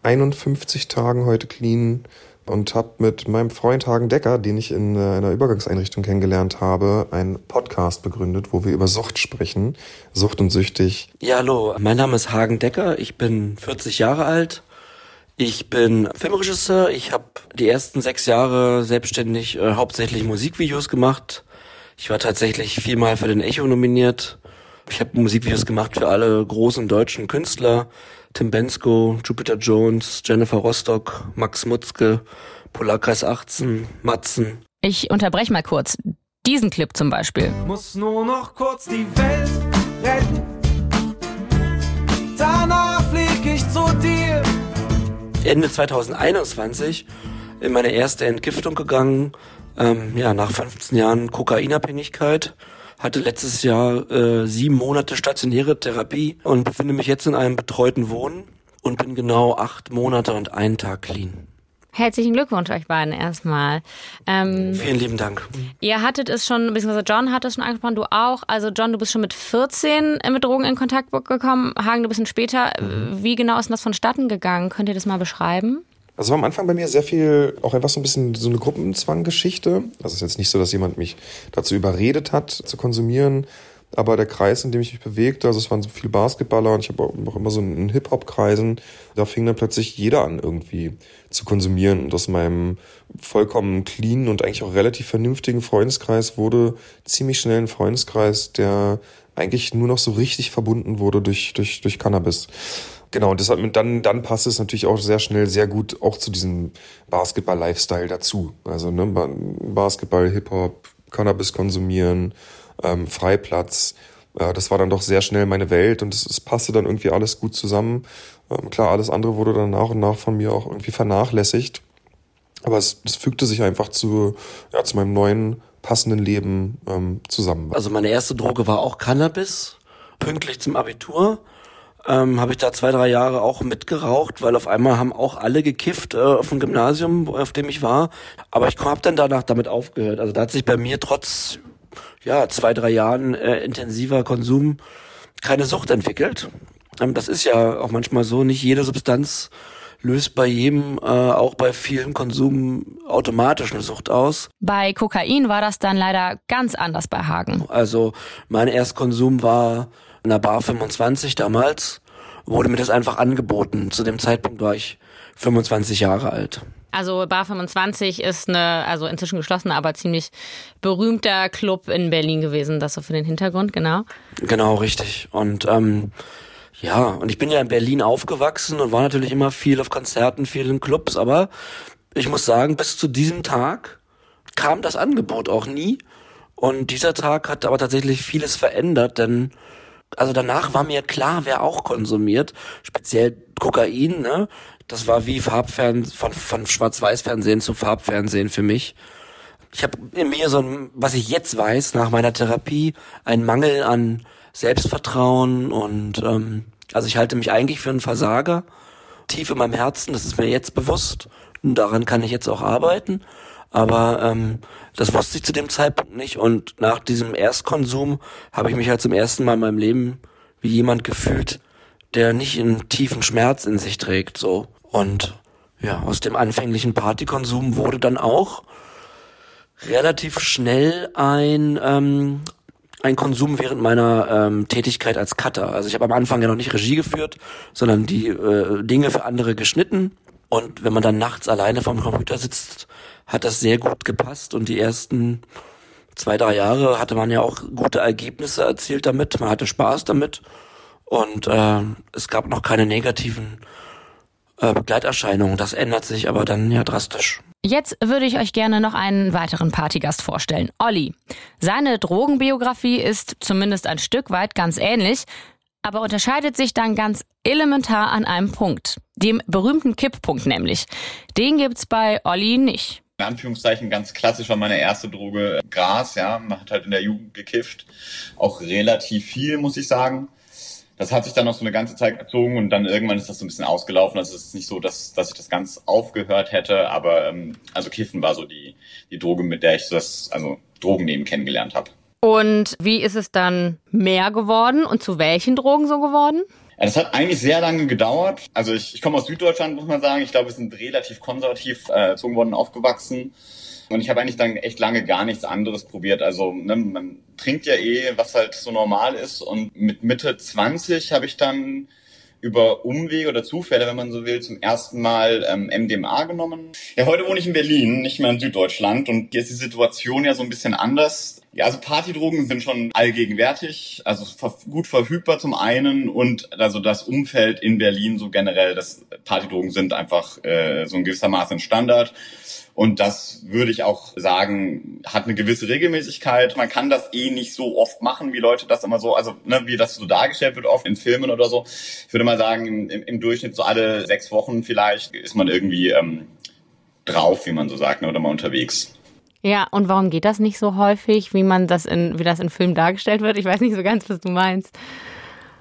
Speaker 5: 251 Tagen heute clean und habe mit meinem Freund Hagen Decker, den ich in äh, einer Übergangseinrichtung kennengelernt habe, einen Podcast begründet, wo wir über Sucht sprechen. Sucht und süchtig.
Speaker 6: Ja, hallo, mein Name ist Hagen Decker, ich bin 40 Jahre alt. Ich bin Filmregisseur. Ich habe die ersten sechs Jahre selbstständig äh, hauptsächlich Musikvideos gemacht. Ich war tatsächlich viermal für den Echo nominiert. Ich habe Musikvideos gemacht für alle großen deutschen Künstler. Tim Bensko, Jupiter Jones, Jennifer Rostock, Max Mutzke, Polarkreis 18, Matzen.
Speaker 2: Ich unterbreche mal kurz. Diesen Clip zum Beispiel.
Speaker 3: Muss nur noch kurz die Welt retten. Danach flieg ich zu dir.
Speaker 6: Ende 2021 in meine erste Entgiftung gegangen. Ähm, ja, nach 15 Jahren Kokainabhängigkeit. Hatte letztes Jahr äh, sieben Monate stationäre Therapie und befinde mich jetzt in einem betreuten Wohnen und bin genau acht Monate und einen Tag clean.
Speaker 2: Herzlichen Glückwunsch euch beiden erstmal. Ähm,
Speaker 6: Vielen lieben Dank.
Speaker 2: Ihr hattet es schon, beziehungsweise John hat es schon angesprochen, du auch. Also John, du bist schon mit 14 mit Drogen in Kontakt gekommen. Hagen, du bist ein bisschen später. Wie genau ist denn das vonstatten gegangen? Könnt ihr das mal beschreiben?
Speaker 5: Also war am Anfang bei mir sehr viel, auch einfach so ein bisschen so eine Gruppenzwang-Geschichte. Also es ist jetzt nicht so, dass jemand mich dazu überredet hat, zu konsumieren. Aber der Kreis, in dem ich mich bewegte, also es waren so viele Basketballer und ich habe auch immer so einen Hip-Hop-Kreisen, da fing dann plötzlich jeder an, irgendwie zu konsumieren. Und aus meinem vollkommen clean und eigentlich auch relativ vernünftigen Freundeskreis wurde ziemlich schnell ein Freundeskreis, der eigentlich nur noch so richtig verbunden wurde durch, durch, durch Cannabis. Genau, und deshalb dann, dann passt es natürlich auch sehr schnell sehr gut auch zu diesem Basketball-Lifestyle dazu. Also ne, Basketball, Hip-Hop, Cannabis konsumieren, ähm, Freiplatz. Äh, das war dann doch sehr schnell meine Welt und es, es passte dann irgendwie alles gut zusammen. Ähm, klar, alles andere wurde dann nach und nach von mir auch irgendwie vernachlässigt. Aber es, es fügte sich einfach zu, ja, zu meinem neuen passenden Leben ähm, zusammen.
Speaker 6: Also meine erste Droge war auch Cannabis, pünktlich zum Abitur. Ähm, habe ich da zwei, drei Jahre auch mitgeraucht, weil auf einmal haben auch alle gekifft äh, auf dem Gymnasium, auf dem ich war. Aber ich habe dann danach damit aufgehört. Also da hat sich bei mir trotz ja zwei, drei Jahren äh, intensiver Konsum keine Sucht entwickelt. Ähm, das ist ja auch manchmal so, nicht jede Substanz löst bei jedem, äh, auch bei vielen Konsum automatisch eine Sucht aus.
Speaker 2: Bei Kokain war das dann leider ganz anders bei Hagen.
Speaker 6: Also mein Erstkonsum war in der Bar 25 damals, wurde mir das einfach angeboten. Zu dem Zeitpunkt war ich 25 Jahre alt.
Speaker 2: Also Bar 25 ist eine, also inzwischen geschlossene, aber ziemlich berühmter Club in Berlin gewesen. Das so für den Hintergrund, genau.
Speaker 6: Genau, richtig. Und ähm, ja, und ich bin ja in Berlin aufgewachsen und war natürlich immer viel auf Konzerten, viel in Clubs, aber ich muss sagen, bis zu diesem Tag kam das Angebot auch nie. Und dieser Tag hat aber tatsächlich vieles verändert, denn also danach war mir klar, wer auch konsumiert, speziell Kokain, ne? Das war wie Farbfernsehen, von, von Schwarz-Weiß-Fernsehen zu Farbfernsehen für mich. Ich habe in mir so ein, was ich jetzt weiß, nach meiner Therapie, einen Mangel an Selbstvertrauen und ähm, also ich halte mich eigentlich für einen Versager, tief in meinem Herzen, das ist mir jetzt bewusst und daran kann ich jetzt auch arbeiten. Aber ähm, das wusste ich zu dem Zeitpunkt nicht. Und nach diesem Erstkonsum habe ich mich halt zum ersten Mal in meinem Leben wie jemand gefühlt, der nicht einen tiefen Schmerz in sich trägt. So. Und ja, aus dem anfänglichen Partykonsum wurde dann auch relativ schnell ein ähm, ein Konsum während meiner ähm, Tätigkeit als Cutter. Also ich habe am Anfang ja noch nicht Regie geführt, sondern die äh, Dinge für andere geschnitten. Und wenn man dann nachts alleine vorm Computer sitzt, hat das sehr gut gepasst. Und die ersten zwei, drei Jahre hatte man ja auch gute Ergebnisse erzielt damit. Man hatte Spaß damit. Und äh, es gab noch keine negativen äh, Begleiterscheinungen. Das ändert sich aber dann ja drastisch.
Speaker 2: Jetzt würde ich euch gerne noch einen weiteren Partygast vorstellen. Olli. Seine Drogenbiografie ist zumindest ein Stück weit ganz ähnlich, aber unterscheidet sich dann ganz elementar an einem Punkt. Dem berühmten Kipppunkt nämlich. Den gibt's bei Olli nicht.
Speaker 7: In Anführungszeichen ganz klassisch war meine erste Droge Gras, ja. Man hat halt in der Jugend gekifft. Auch relativ viel, muss ich sagen. Das hat sich dann noch so eine ganze Zeit gezogen und dann irgendwann ist das so ein bisschen ausgelaufen. Also es ist nicht so, dass, dass ich das ganz aufgehört hätte, aber ähm, also Kiffen war so die, die Droge, mit der ich das, also Drogen nehmen kennengelernt habe.
Speaker 2: Und wie ist es dann mehr geworden und zu welchen Drogen so geworden?
Speaker 7: Ja, Das hat eigentlich sehr lange gedauert. Also ich, ich komme aus Süddeutschland, muss man sagen. Ich glaube, wir sind relativ konservativ äh, erzogen worden, aufgewachsen. Und ich habe eigentlich dann echt lange gar nichts anderes probiert. Also ne, man trinkt ja eh, was halt so normal ist. Und mit Mitte 20 habe ich dann über Umwege oder Zufälle, wenn man so will, zum ersten Mal ähm, MDMA genommen. Ja, heute wohne ich in Berlin, nicht mehr in Süddeutschland. Und hier ist die Situation ja so ein bisschen anders. Ja, also Partydrogen sind schon allgegenwärtig, also gut verfügbar zum einen und also das Umfeld in Berlin so generell, das Partydrogen sind einfach äh, so in gewissermaßen Standard. Und das würde ich auch sagen, hat eine gewisse Regelmäßigkeit. Man kann das eh nicht so oft machen, wie Leute das immer so, also ne, wie das so dargestellt wird, oft in Filmen oder so. Ich würde mal sagen, im, im Durchschnitt so alle sechs Wochen vielleicht ist man irgendwie ähm, drauf, wie man so sagt, ne, oder mal unterwegs.
Speaker 2: Ja, und warum geht das nicht so häufig, wie man das in, wie das in Filmen dargestellt wird? Ich weiß nicht so ganz, was du meinst.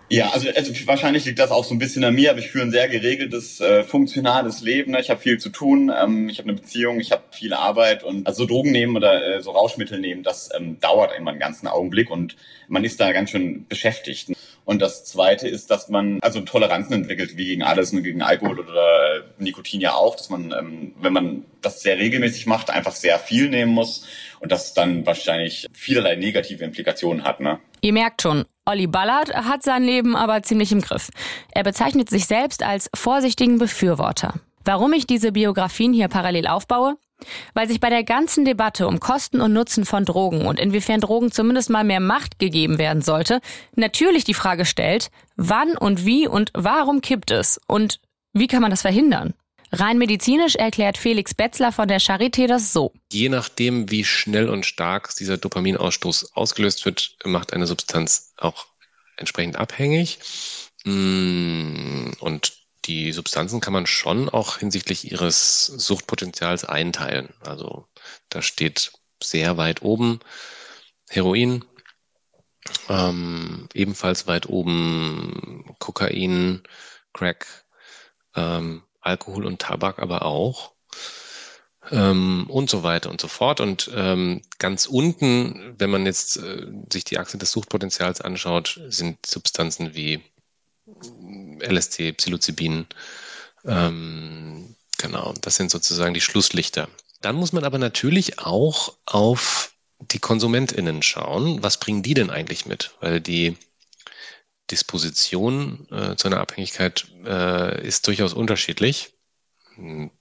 Speaker 7: Ja, also, also wahrscheinlich liegt das auch so ein bisschen an mir, aber ich führe ein sehr geregeltes, äh, funktionales Leben. Ne? Ich habe viel zu tun, ähm, ich habe eine Beziehung, ich habe viel Arbeit und also Drogen nehmen oder äh, so Rauschmittel nehmen, das ähm, dauert immer einen ganzen Augenblick und man ist da ganz schön beschäftigt. Und das Zweite ist, dass man also Toleranzen entwickelt, wie gegen alles, ne, gegen Alkohol oder äh, Nikotin ja auch, dass man, ähm, wenn man das sehr regelmäßig macht, einfach sehr viel nehmen muss und das dann wahrscheinlich vielerlei negative Implikationen hat. Ne?
Speaker 2: Ihr merkt schon, Olli Ballard hat sein Leben aber ziemlich im Griff. Er bezeichnet sich selbst als vorsichtigen Befürworter. Warum ich diese Biografien hier parallel aufbaue? Weil sich bei der ganzen Debatte um Kosten und Nutzen von Drogen und inwiefern Drogen zumindest mal mehr Macht gegeben werden sollte, natürlich die Frage stellt, wann und wie und warum kippt es und wie kann man das verhindern? Rein medizinisch erklärt Felix Betzler von der Charité das so.
Speaker 11: Je nachdem, wie schnell und stark dieser Dopaminausstoß ausgelöst wird, macht eine Substanz auch entsprechend abhängig. Mm, Und die Substanzen kann man schon auch hinsichtlich ihres Suchtpotenzials einteilen. Also da steht sehr weit oben Heroin, ähm, ebenfalls weit oben Kokain, Crack, ähm, Alkohol und Tabak aber auch ähm, und so weiter und so fort. Und ähm, ganz unten, wenn man jetzt äh, sich die Achse des Suchtpotenzials anschaut, sind Substanzen wie LSD, Psilocybin. Ähm, genau, das sind sozusagen die Schlusslichter. Dann muss man aber natürlich auch auf die KonsumentInnen schauen. Was bringen die denn eigentlich mit? Weil die Disposition äh, zu einer Abhängigkeit äh, ist durchaus unterschiedlich,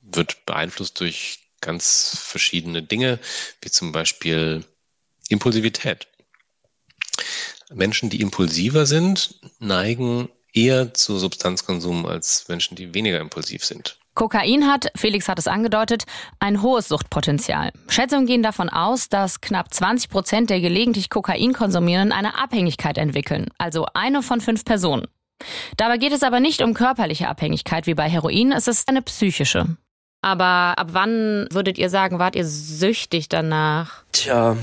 Speaker 11: wird beeinflusst durch ganz verschiedene Dinge, wie zum Beispiel Impulsivität. Menschen, die impulsiver sind, neigen eher zu Substanzkonsum als Menschen, die weniger impulsiv sind.
Speaker 2: Kokain hat, Felix hat es angedeutet, ein hohes Suchtpotenzial. Schätzungen gehen davon aus, dass knapp 20 Prozent der gelegentlich Kokain konsumierenden eine Abhängigkeit entwickeln, also eine von fünf Personen. Dabei geht es aber nicht um körperliche Abhängigkeit wie bei Heroin, es ist eine psychische. Aber ab wann würdet ihr sagen, wart ihr süchtig danach?
Speaker 6: Tja,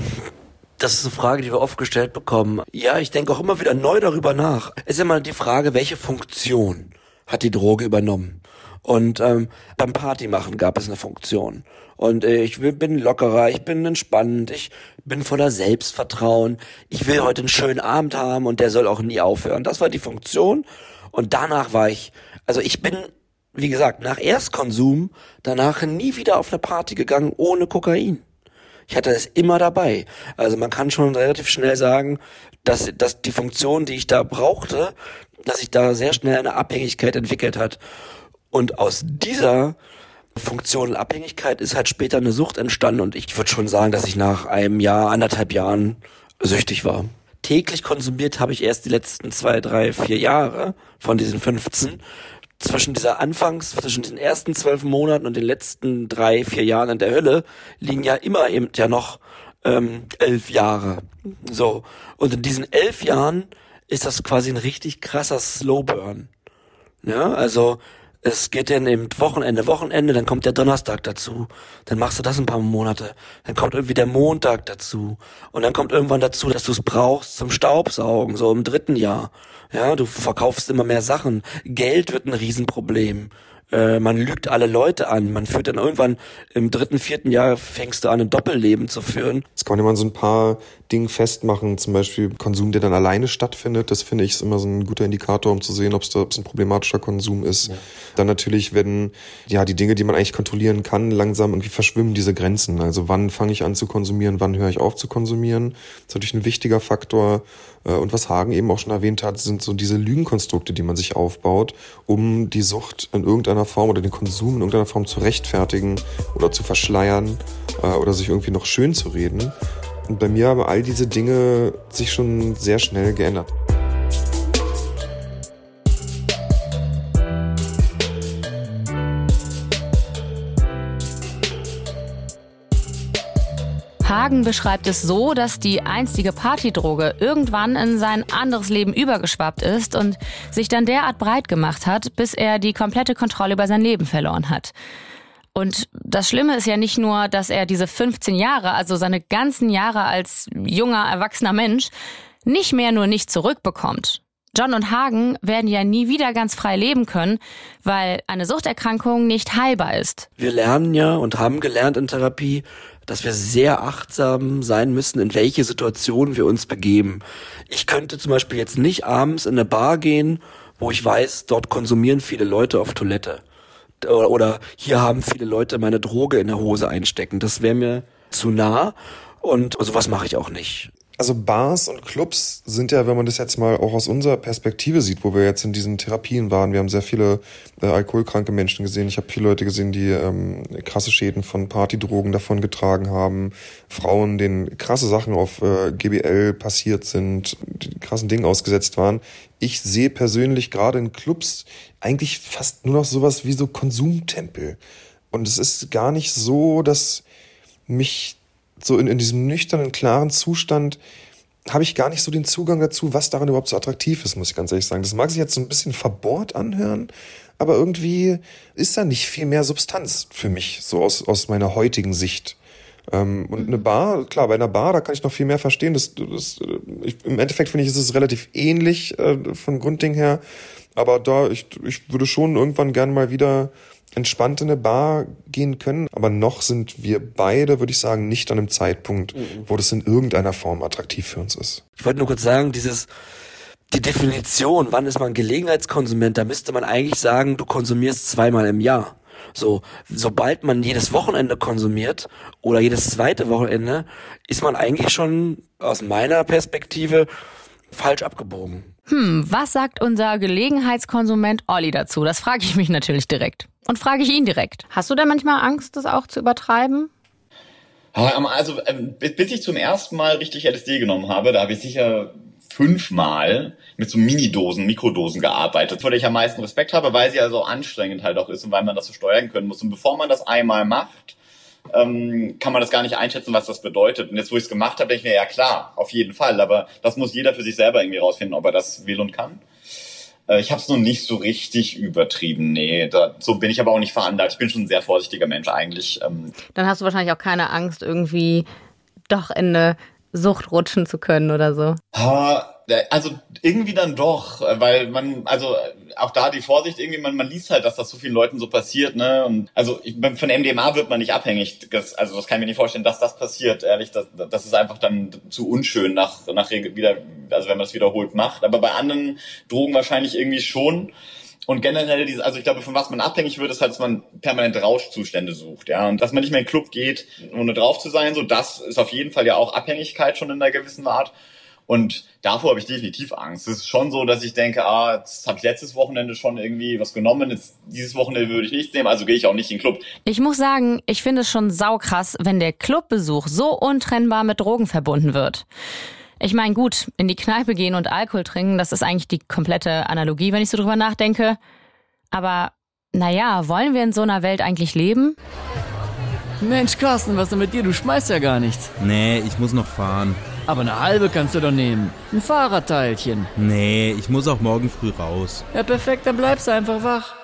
Speaker 6: das ist eine Frage, die wir oft gestellt bekommen. Ja, ich denke auch immer wieder neu darüber nach. Es ist immer die Frage, welche Funktion hat die Droge übernommen? Und ähm, beim Partymachen gab es eine Funktion. Und äh, ich bin lockerer, ich bin entspannt, ich bin voller Selbstvertrauen. Ich will heute einen schönen Abend haben und der soll auch nie aufhören. Das war die Funktion. Und danach war ich, also ich bin, wie gesagt, nach Erstkonsum danach nie wieder auf eine Party gegangen ohne Kokain. Ich hatte es immer dabei. Also man kann schon relativ schnell sagen, dass, dass die Funktion, die ich da brauchte, dass sich da sehr schnell eine Abhängigkeit entwickelt hat. Und aus dieser Funktion und Abhängigkeit ist halt später eine Sucht entstanden und ich würde schon sagen, dass ich nach einem Jahr, anderthalb Jahren süchtig war. Täglich konsumiert habe ich erst die letzten zwei, drei, vier Jahre von diesen 15. Zwischen dieser Anfangs, zwischen den ersten zwölf Monaten und den letzten drei, vier Jahren in der Hölle liegen ja immer eben ja noch ähm, elf Jahre. So. Und in diesen elf Jahren ist das quasi ein richtig krasser Slowburn. Ja, also es geht dann eben Wochenende, Wochenende, dann kommt der Donnerstag dazu, dann machst du das ein paar Monate, dann kommt irgendwie der Montag dazu und dann kommt irgendwann dazu, dass du es brauchst zum Staubsaugen, so im dritten Jahr. Ja, du verkaufst immer mehr Sachen, Geld wird ein Riesenproblem. Äh, man lügt alle Leute an. Man führt dann irgendwann im dritten, vierten Jahr fängst du an, ein Doppelleben zu führen.
Speaker 5: Jetzt kann man immer so ein paar Dinge festmachen, zum Beispiel Konsum, der dann alleine stattfindet. Das finde ich ist immer so ein guter Indikator, um zu sehen, ob es ein problematischer Konsum ist. Ja. Dann natürlich, wenn ja die Dinge, die man eigentlich kontrollieren kann, langsam irgendwie verschwimmen diese Grenzen. Also wann fange ich an zu konsumieren, wann höre ich auf zu konsumieren? Das ist natürlich ein wichtiger Faktor. Äh, und was Hagen eben auch schon erwähnt hat, sind so diese Lügenkonstrukte, die man sich aufbaut, um die Sucht in irgendeiner Form oder den Konsum in irgendeiner Form zu rechtfertigen oder zu verschleiern äh, oder sich irgendwie noch schön zu reden. Und bei mir haben all diese Dinge sich schon sehr schnell geändert.
Speaker 2: Hagen beschreibt es so, dass die einstige Partydroge irgendwann in sein anderes Leben übergeschwappt ist und sich dann derart breit gemacht hat, bis er die komplette Kontrolle über sein Leben verloren hat. Und das Schlimme ist ja nicht nur, dass er diese 15 Jahre, also seine ganzen Jahre als junger, erwachsener Mensch, nicht mehr nur nicht zurückbekommt. John und Hagen werden ja nie wieder ganz frei leben können, weil eine Suchterkrankung nicht heilbar ist.
Speaker 6: Wir lernen ja und haben gelernt in Therapie, dass wir sehr achtsam sein müssen, in welche Situation wir uns begeben. Ich könnte zum Beispiel jetzt nicht abends in eine Bar gehen, wo ich weiß, dort konsumieren viele Leute auf Toilette oder, hier haben viele Leute meine Droge in der Hose einstecken. Das wäre mir zu nah und sowas mache ich auch nicht.
Speaker 5: Also Bars und Clubs sind ja, wenn man das jetzt mal auch aus unserer Perspektive sieht, wo wir jetzt in diesen Therapien waren, wir haben sehr viele äh, alkoholkranke Menschen gesehen. Ich habe viele Leute gesehen, die ähm, krasse Schäden von Partydrogen davon getragen haben, Frauen, denen krasse Sachen auf äh, GBL passiert sind, die krassen Dingen ausgesetzt waren. Ich sehe persönlich gerade in Clubs eigentlich fast nur noch sowas wie so Konsumtempel. Und es ist gar nicht so, dass mich so in, in diesem nüchternen, klaren Zustand habe ich gar nicht so den Zugang dazu, was daran überhaupt so attraktiv ist, muss ich ganz ehrlich sagen. Das mag sich jetzt so ein bisschen verbohrt anhören, aber irgendwie ist da nicht viel mehr Substanz für mich, so aus, aus meiner heutigen Sicht. Ähm, und eine Bar, klar, bei einer Bar, da kann ich noch viel mehr verstehen. Das, das, ich, Im Endeffekt finde ich, ist es relativ ähnlich äh, vom Grundding her. Aber da, ich, ich würde schon irgendwann gern mal wieder entspannt in eine Bar gehen können. Aber noch sind wir beide, würde ich sagen, nicht an einem Zeitpunkt, mhm. wo das in irgendeiner Form attraktiv für uns ist.
Speaker 6: Ich wollte nur kurz sagen, dieses, die Definition, wann ist man Gelegenheitskonsument, da müsste man eigentlich sagen, du konsumierst zweimal im Jahr. So, sobald man jedes Wochenende konsumiert oder jedes zweite Wochenende, ist man eigentlich schon aus meiner Perspektive falsch abgebogen.
Speaker 2: Hm, was sagt unser Gelegenheitskonsument Olli dazu? Das frage ich mich natürlich direkt. Und frage ich ihn direkt. Hast du da manchmal Angst, das auch zu übertreiben?
Speaker 7: Also, ähm, bis ich zum ersten Mal richtig LSD genommen habe, da habe ich sicher fünfmal mit so Minidosen, Mikrodosen gearbeitet, vor der ich am meisten Respekt habe, weil sie also anstrengend halt auch ist und weil man das so steuern können muss. Und bevor man das einmal macht, ähm, kann man das gar nicht einschätzen, was das bedeutet. Und jetzt, wo ich es gemacht habe, denke ich mir, ja klar, auf jeden Fall. Aber das muss jeder für sich selber irgendwie rausfinden, ob er das will und kann. Äh, ich habe es noch nicht so richtig übertrieben, nee. Da, so bin ich aber auch nicht veranlagt. Ich bin schon ein sehr vorsichtiger Mensch eigentlich. Ähm.
Speaker 2: Dann hast du wahrscheinlich auch keine Angst, irgendwie doch in eine Sucht rutschen zu können oder so.
Speaker 7: Ha, also irgendwie dann doch, weil man, also auch da die Vorsicht, irgendwie, man, man liest halt, dass das so vielen Leuten so passiert, ne? Und also ich, von MDMA wird man nicht abhängig. Das, also das kann ich mir nicht vorstellen, dass das passiert, ehrlich. Das, das ist einfach dann zu unschön nach, nach wieder, also wenn man es wiederholt macht. Aber bei anderen Drogen wahrscheinlich irgendwie schon. Und generell, diese, also ich glaube, von was man abhängig wird, ist halt, dass man permanent Rauschzustände sucht, ja. Und dass man nicht mehr in den Club geht, ohne drauf zu sein, so das ist auf jeden Fall ja auch Abhängigkeit schon in einer gewissen Art. Und davor habe ich definitiv Angst. Es ist schon so, dass ich denke, ah, jetzt habe ich letztes Wochenende schon irgendwie was genommen, jetzt dieses Wochenende würde ich nichts nehmen, also gehe ich auch nicht in den Club.
Speaker 2: Ich muss sagen, ich finde es schon saukrass, wenn der Clubbesuch so untrennbar mit Drogen verbunden wird. Ich meine, gut, in die Kneipe gehen und Alkohol trinken, das ist eigentlich die komplette Analogie, wenn ich so drüber nachdenke. Aber naja, wollen wir in so einer Welt eigentlich leben?
Speaker 15: Mensch, Carsten, was ist denn mit dir? Du schmeißt ja gar nichts.
Speaker 19: Nee, ich muss noch fahren.
Speaker 15: Aber eine halbe kannst du doch nehmen. Ein Fahrradteilchen.
Speaker 19: Nee, ich muss auch morgen früh raus.
Speaker 15: Ja, perfekt, dann bleibst du einfach wach.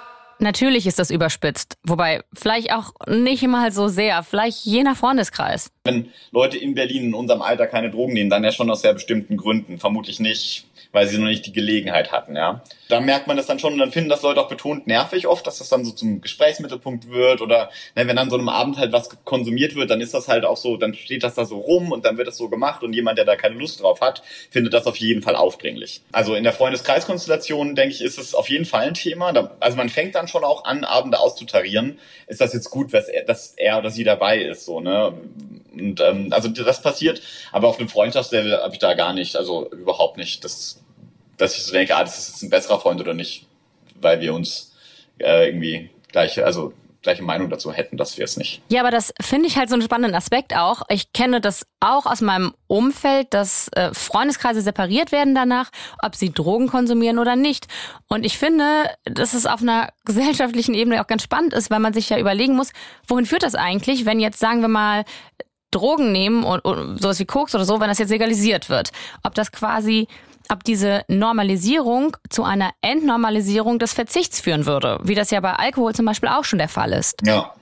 Speaker 2: Natürlich ist das überspitzt. Wobei, vielleicht auch nicht mal so sehr. Vielleicht je nach Freundeskreis.
Speaker 7: Wenn Leute in Berlin in unserem Alter keine Drogen nehmen, dann ja schon aus sehr bestimmten Gründen. Vermutlich nicht, weil sie noch nicht die Gelegenheit hatten, ja. Da merkt man das dann schon und dann finden das Leute auch betont nervig oft, dass das dann so zum Gesprächsmittelpunkt wird oder ne, wenn dann so einem Abend halt was konsumiert wird, dann ist das halt auch so, dann steht das da so rum und dann wird das so gemacht und jemand, der da keine Lust drauf hat, findet das auf jeden Fall aufdringlich. Also in der Freundeskreiskonstellation, denke ich, ist es auf jeden Fall ein Thema. Da, also man fängt dann schon auch an, Abende auszutarieren. Ist das jetzt gut, dass er, dass er oder sie dabei ist, so, ne? Und ähm, also das passiert, aber auf einem Freundschaftslevel habe ich da gar nicht, also überhaupt nicht. Das dass ich so denke, ah, das ist jetzt ein besserer Freund oder nicht, weil wir uns äh, irgendwie gleiche, also gleiche Meinung dazu hätten, dass wir es nicht.
Speaker 2: Ja, aber das finde ich halt so einen spannenden Aspekt auch. Ich kenne das auch aus meinem Umfeld, dass äh, Freundeskreise separiert werden danach, ob sie Drogen konsumieren oder nicht. Und ich finde, dass es auf einer [laughs] gesellschaftlichen Ebene auch ganz spannend ist, weil man sich ja überlegen muss, wohin führt das eigentlich, wenn jetzt, sagen wir mal, Drogen nehmen und, und sowas wie Koks oder so, wenn das jetzt legalisiert wird. Ob das quasi ob diese Normalisierung zu einer Entnormalisierung des Verzichts führen würde, wie das ja bei Alkohol zum Beispiel auch schon der Fall ist.
Speaker 7: Ja.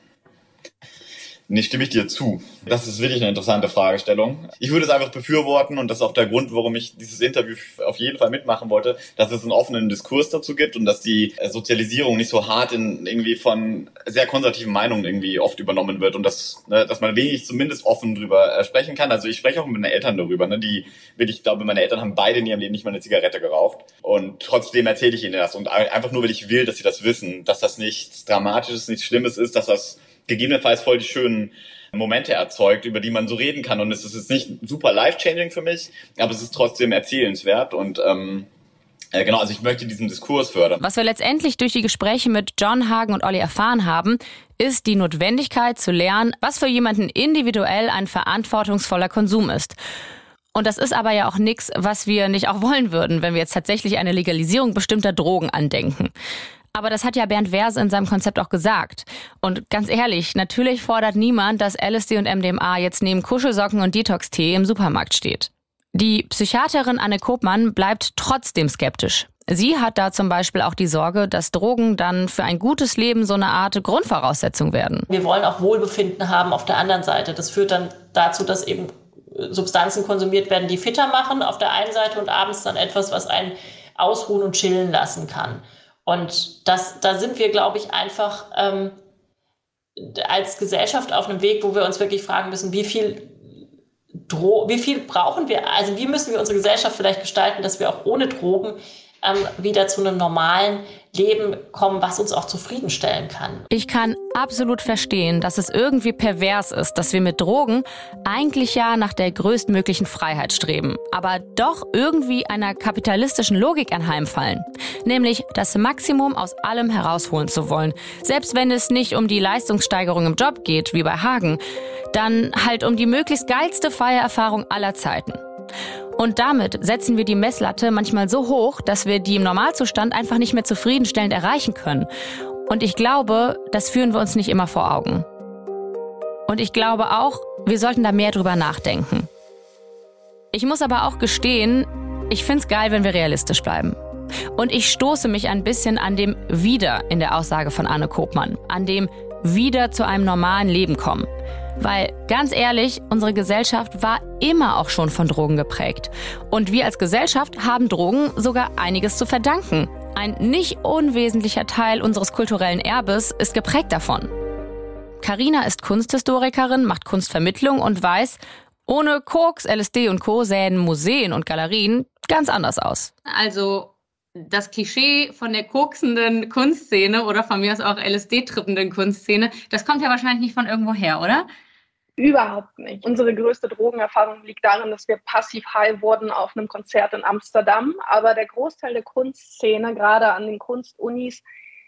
Speaker 7: Nee, stimme ich dir zu. Das ist wirklich eine interessante Fragestellung. Ich würde es einfach befürworten und das ist auch der Grund, warum ich dieses Interview auf jeden Fall mitmachen wollte, dass es einen offenen Diskurs dazu gibt und dass die Sozialisierung nicht so hart in irgendwie von sehr konservativen Meinungen irgendwie oft übernommen wird und dass, ne, dass man wenig zumindest offen drüber äh, sprechen kann. Also ich spreche auch mit meinen Eltern darüber, ne, die wirklich, ich glaube, meine Eltern haben beide in ihrem Leben nicht mal eine Zigarette geraucht und trotzdem erzähle ich ihnen das und einfach nur, weil ich will, dass sie das wissen, dass das nichts Dramatisches, nichts Schlimmes ist, dass das gegebenenfalls voll die schönen Momente erzeugt, über die man so reden kann. Und es ist jetzt nicht super life-changing für mich, aber es ist trotzdem erzählenswert und ähm, äh, genau, also ich möchte diesen Diskurs fördern.
Speaker 2: Was wir letztendlich durch die Gespräche mit John Hagen und Olli erfahren haben, ist die Notwendigkeit zu lernen, was für jemanden individuell ein verantwortungsvoller Konsum ist. Und das ist aber ja auch nichts, was wir nicht auch wollen würden, wenn wir jetzt tatsächlich eine Legalisierung bestimmter Drogen andenken. Aber das hat ja Bernd Wers in seinem Konzept auch gesagt. Und ganz ehrlich, natürlich fordert niemand, dass LSD und MDMA jetzt neben Kuschelsocken und Detox-Tee im Supermarkt steht. Die Psychiaterin Anne Kopmann bleibt trotzdem skeptisch. Sie hat da zum Beispiel auch die Sorge, dass Drogen dann für ein gutes Leben so eine Art Grundvoraussetzung werden.
Speaker 8: Wir wollen auch Wohlbefinden haben auf der anderen Seite. Das führt dann dazu, dass eben Substanzen konsumiert werden, die fitter machen auf der einen Seite und abends dann etwas, was einen ausruhen und chillen lassen kann. Und das, da sind wir, glaube ich, einfach ähm, als Gesellschaft auf einem Weg, wo wir uns wirklich fragen müssen, wie viel Dro wie viel brauchen wir, also wie müssen wir unsere Gesellschaft vielleicht gestalten, dass wir auch ohne Drogen ähm, wieder zu einem normalen Leben kommen, was uns auch zufriedenstellen kann.
Speaker 2: Ich kann absolut verstehen, dass es irgendwie pervers ist, dass wir mit Drogen eigentlich ja nach der größtmöglichen Freiheit streben, aber doch irgendwie einer kapitalistischen Logik anheimfallen. Nämlich das Maximum aus allem herausholen zu wollen. Selbst wenn es nicht um die Leistungssteigerung im Job geht, wie bei Hagen, dann halt um die möglichst geilste Feiererfahrung aller Zeiten. Und damit setzen wir die Messlatte manchmal so hoch, dass wir die im Normalzustand einfach nicht mehr zufriedenstellend erreichen können. Und ich glaube, das führen wir uns nicht immer vor Augen. Und ich glaube auch, wir sollten da mehr drüber nachdenken. Ich muss aber auch gestehen, ich find's geil, wenn wir realistisch bleiben. Und ich stoße mich ein bisschen an dem Wieder in der Aussage von Anne Kopmann, an dem Wieder zu einem normalen Leben kommen. Weil ganz ehrlich, unsere Gesellschaft war immer auch schon von Drogen geprägt. Und wir als Gesellschaft haben Drogen sogar einiges zu verdanken. Ein nicht unwesentlicher Teil unseres kulturellen Erbes ist geprägt davon. Carina ist Kunsthistorikerin, macht Kunstvermittlung und weiß, ohne Koks, LSD und Co. sähen Museen und Galerien ganz anders aus.
Speaker 20: Also
Speaker 2: das Klischee von der koksenden Kunstszene oder von mir aus auch LSD-trippenden Kunstszene, das kommt ja wahrscheinlich nicht von irgendwo her, oder?
Speaker 10: Überhaupt nicht. Unsere größte Drogenerfahrung liegt darin, dass wir passiv high wurden auf einem Konzert in Amsterdam. Aber der Großteil der Kunstszene, gerade an den Kunstunis,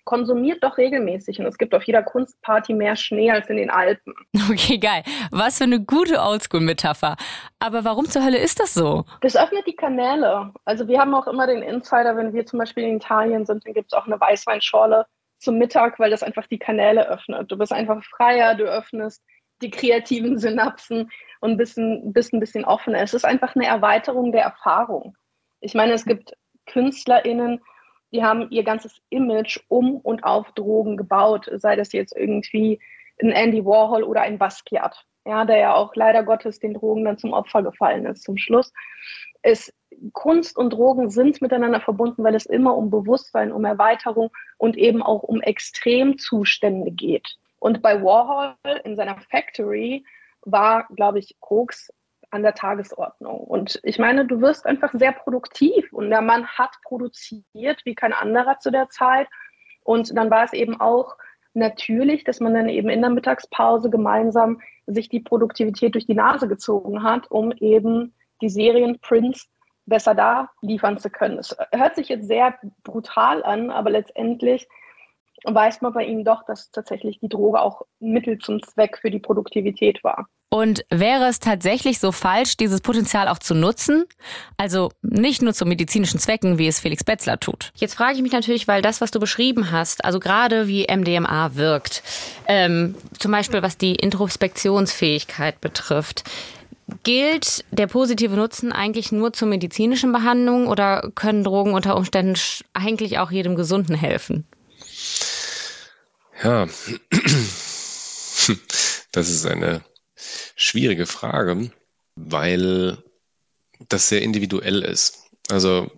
Speaker 10: konsumiert doch regelmäßig. Und es gibt auf jeder Kunstparty mehr Schnee als in den Alpen.
Speaker 2: Okay, geil. Was für eine gute Oldschool-Metapher. Aber warum zur Hölle ist das so?
Speaker 10: Das öffnet die Kanäle. Also wir haben auch immer den Insider, wenn wir zum Beispiel in Italien sind, dann gibt es auch eine Weißweinschorle zum Mittag, weil das einfach die Kanäle öffnet. Du bist einfach freier, du öffnest die kreativen Synapsen und bist ein, bist ein bisschen offener. Es ist einfach eine Erweiterung der Erfahrung. Ich meine, es gibt KünstlerInnen, die haben ihr ganzes Image um und auf Drogen gebaut, sei das jetzt irgendwie ein Andy Warhol oder ein Basquiat, ja, der ja auch leider Gottes den Drogen dann zum Opfer gefallen ist zum Schluss. Es, Kunst und Drogen sind miteinander verbunden, weil es immer um Bewusstsein, um Erweiterung und eben auch um Extremzustände geht. Und bei Warhol in seiner Factory war, glaube ich, Koks an der Tagesordnung. Und ich meine, du wirst einfach sehr produktiv und der Mann hat produziert wie kein anderer zu der Zeit. Und dann war es eben auch natürlich, dass man dann eben in der Mittagspause gemeinsam sich die Produktivität durch die Nase gezogen hat, um eben die Serienprints besser da liefern zu können. Es hört sich jetzt sehr brutal an, aber letztendlich weiß man bei ihm doch, dass tatsächlich die Droge auch Mittel zum Zweck für die Produktivität war.
Speaker 2: Und wäre es tatsächlich so falsch, dieses Potenzial auch zu nutzen? Also nicht nur zu medizinischen Zwecken, wie es Felix Betzler tut. Jetzt frage ich mich natürlich, weil das, was du beschrieben hast, also gerade wie MDMA wirkt, ähm, zum Beispiel was die Introspektionsfähigkeit betrifft, gilt der positive Nutzen eigentlich nur zur medizinischen Behandlung oder können Drogen unter Umständen eigentlich auch jedem Gesunden helfen?
Speaker 11: Ja, [clears throat] das ist eine schwierige Frage, weil das sehr individuell ist. Also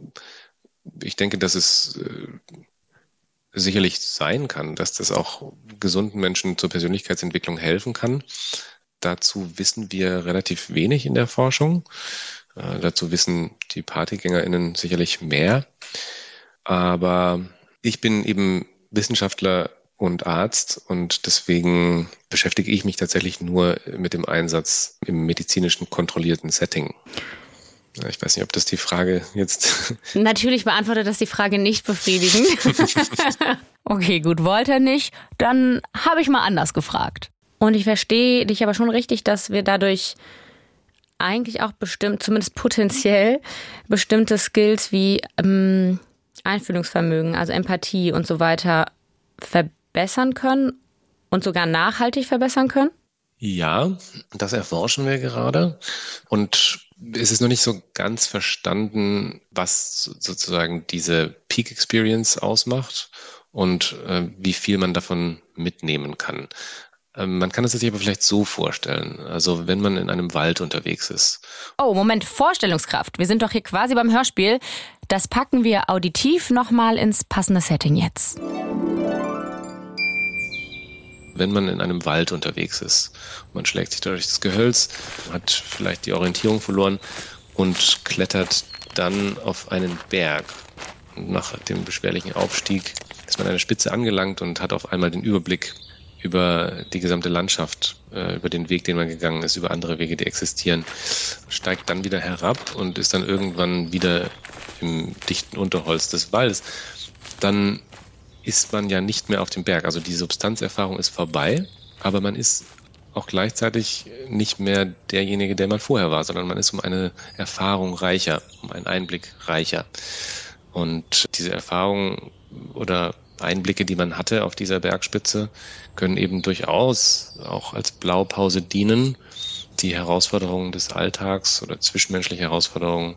Speaker 11: ich denke, dass es äh, sicherlich sein kann, dass das auch gesunden Menschen zur Persönlichkeitsentwicklung helfen kann. Dazu wissen wir relativ wenig in der Forschung. Äh, dazu wissen die PartygängerInnen sicherlich mehr. Aber ich bin eben Wissenschaftler und Arzt und deswegen beschäftige ich mich tatsächlich nur mit dem Einsatz im medizinischen kontrollierten Setting. Ich weiß nicht, ob das die Frage jetzt. [laughs]
Speaker 2: Natürlich beantwortet das die Frage nicht befriedigend. [laughs] okay, gut, wollte er nicht. Dann habe ich mal anders gefragt. Und ich verstehe dich aber schon richtig, dass wir dadurch eigentlich auch bestimmt, zumindest potenziell, bestimmte Skills wie ähm, Einfühlungsvermögen, also Empathie und so weiter verbessern können und sogar nachhaltig verbessern können?
Speaker 11: Ja, das erforschen wir gerade. Und es ist noch nicht so ganz verstanden, was sozusagen diese Peak Experience ausmacht und äh, wie viel man davon mitnehmen kann. Ähm, man kann es sich aber vielleicht so vorstellen. Also wenn man in einem Wald unterwegs ist.
Speaker 2: Oh, Moment, Vorstellungskraft. Wir sind doch hier quasi beim Hörspiel. Das packen wir auditiv nochmal ins passende Setting jetzt
Speaker 11: wenn man in einem Wald unterwegs ist. Man schlägt sich durch das Gehölz, hat vielleicht die Orientierung verloren und klettert dann auf einen Berg. Und nach dem beschwerlichen Aufstieg ist man an der Spitze angelangt und hat auf einmal den Überblick über die gesamte Landschaft, äh, über den Weg, den man gegangen ist, über andere Wege, die existieren, steigt dann wieder herab und ist dann irgendwann wieder im dichten Unterholz des Waldes. Dann ist man ja nicht mehr auf dem Berg. Also die Substanzerfahrung ist vorbei, aber man ist auch gleichzeitig nicht mehr derjenige, der man vorher war, sondern man ist um eine Erfahrung reicher, um einen Einblick reicher. Und diese Erfahrung oder Einblicke, die man hatte auf dieser Bergspitze, können eben durchaus auch als Blaupause dienen, die Herausforderungen des Alltags oder zwischenmenschliche Herausforderungen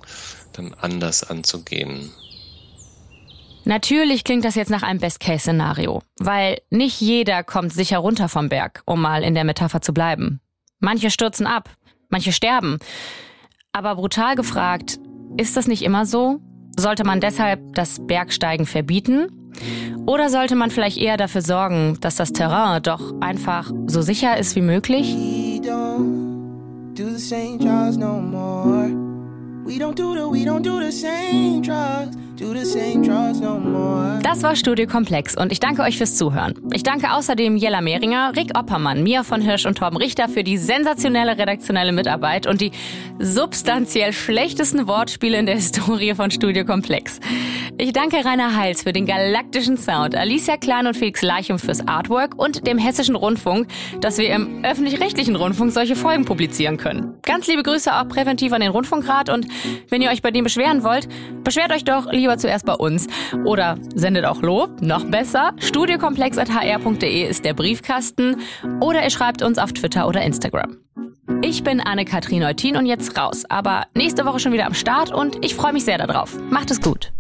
Speaker 11: dann anders anzugehen.
Speaker 2: Natürlich klingt das jetzt nach einem Best-Case-Szenario, weil nicht jeder kommt sicher runter vom Berg, um mal in der Metapher zu bleiben. Manche stürzen ab, manche sterben. Aber brutal gefragt, ist das nicht immer so? Sollte man deshalb das Bergsteigen verbieten? Oder sollte man vielleicht eher dafür sorgen, dass das Terrain doch einfach so sicher ist wie möglich? We Das war Studio Komplex und ich danke euch fürs Zuhören. Ich danke außerdem Jella Mehringer, Rick Oppermann, Mia von Hirsch und Torben Richter für die sensationelle redaktionelle Mitarbeit und die substanziell schlechtesten Wortspiele in der [laughs] Historie von Studio Komplex. Ich danke Rainer Heils für den galaktischen Sound, Alicia Klein und Felix Leichum fürs Artwork und dem Hessischen Rundfunk, dass wir im öffentlich-rechtlichen Rundfunk solche Folgen publizieren können. Ganz liebe Grüße auch präventiv an den Rundfunkrat und wenn ihr euch bei dem beschweren wollt, beschwert euch doch lieber zuerst bei uns oder sendet auch Lob, noch besser. Studiokomplex.hr.de ist der Briefkasten oder ihr schreibt uns auf Twitter oder Instagram. Ich bin Anne-Kathrin Eutin und jetzt raus, aber nächste Woche schon wieder am Start und ich freue mich sehr darauf. Macht es gut.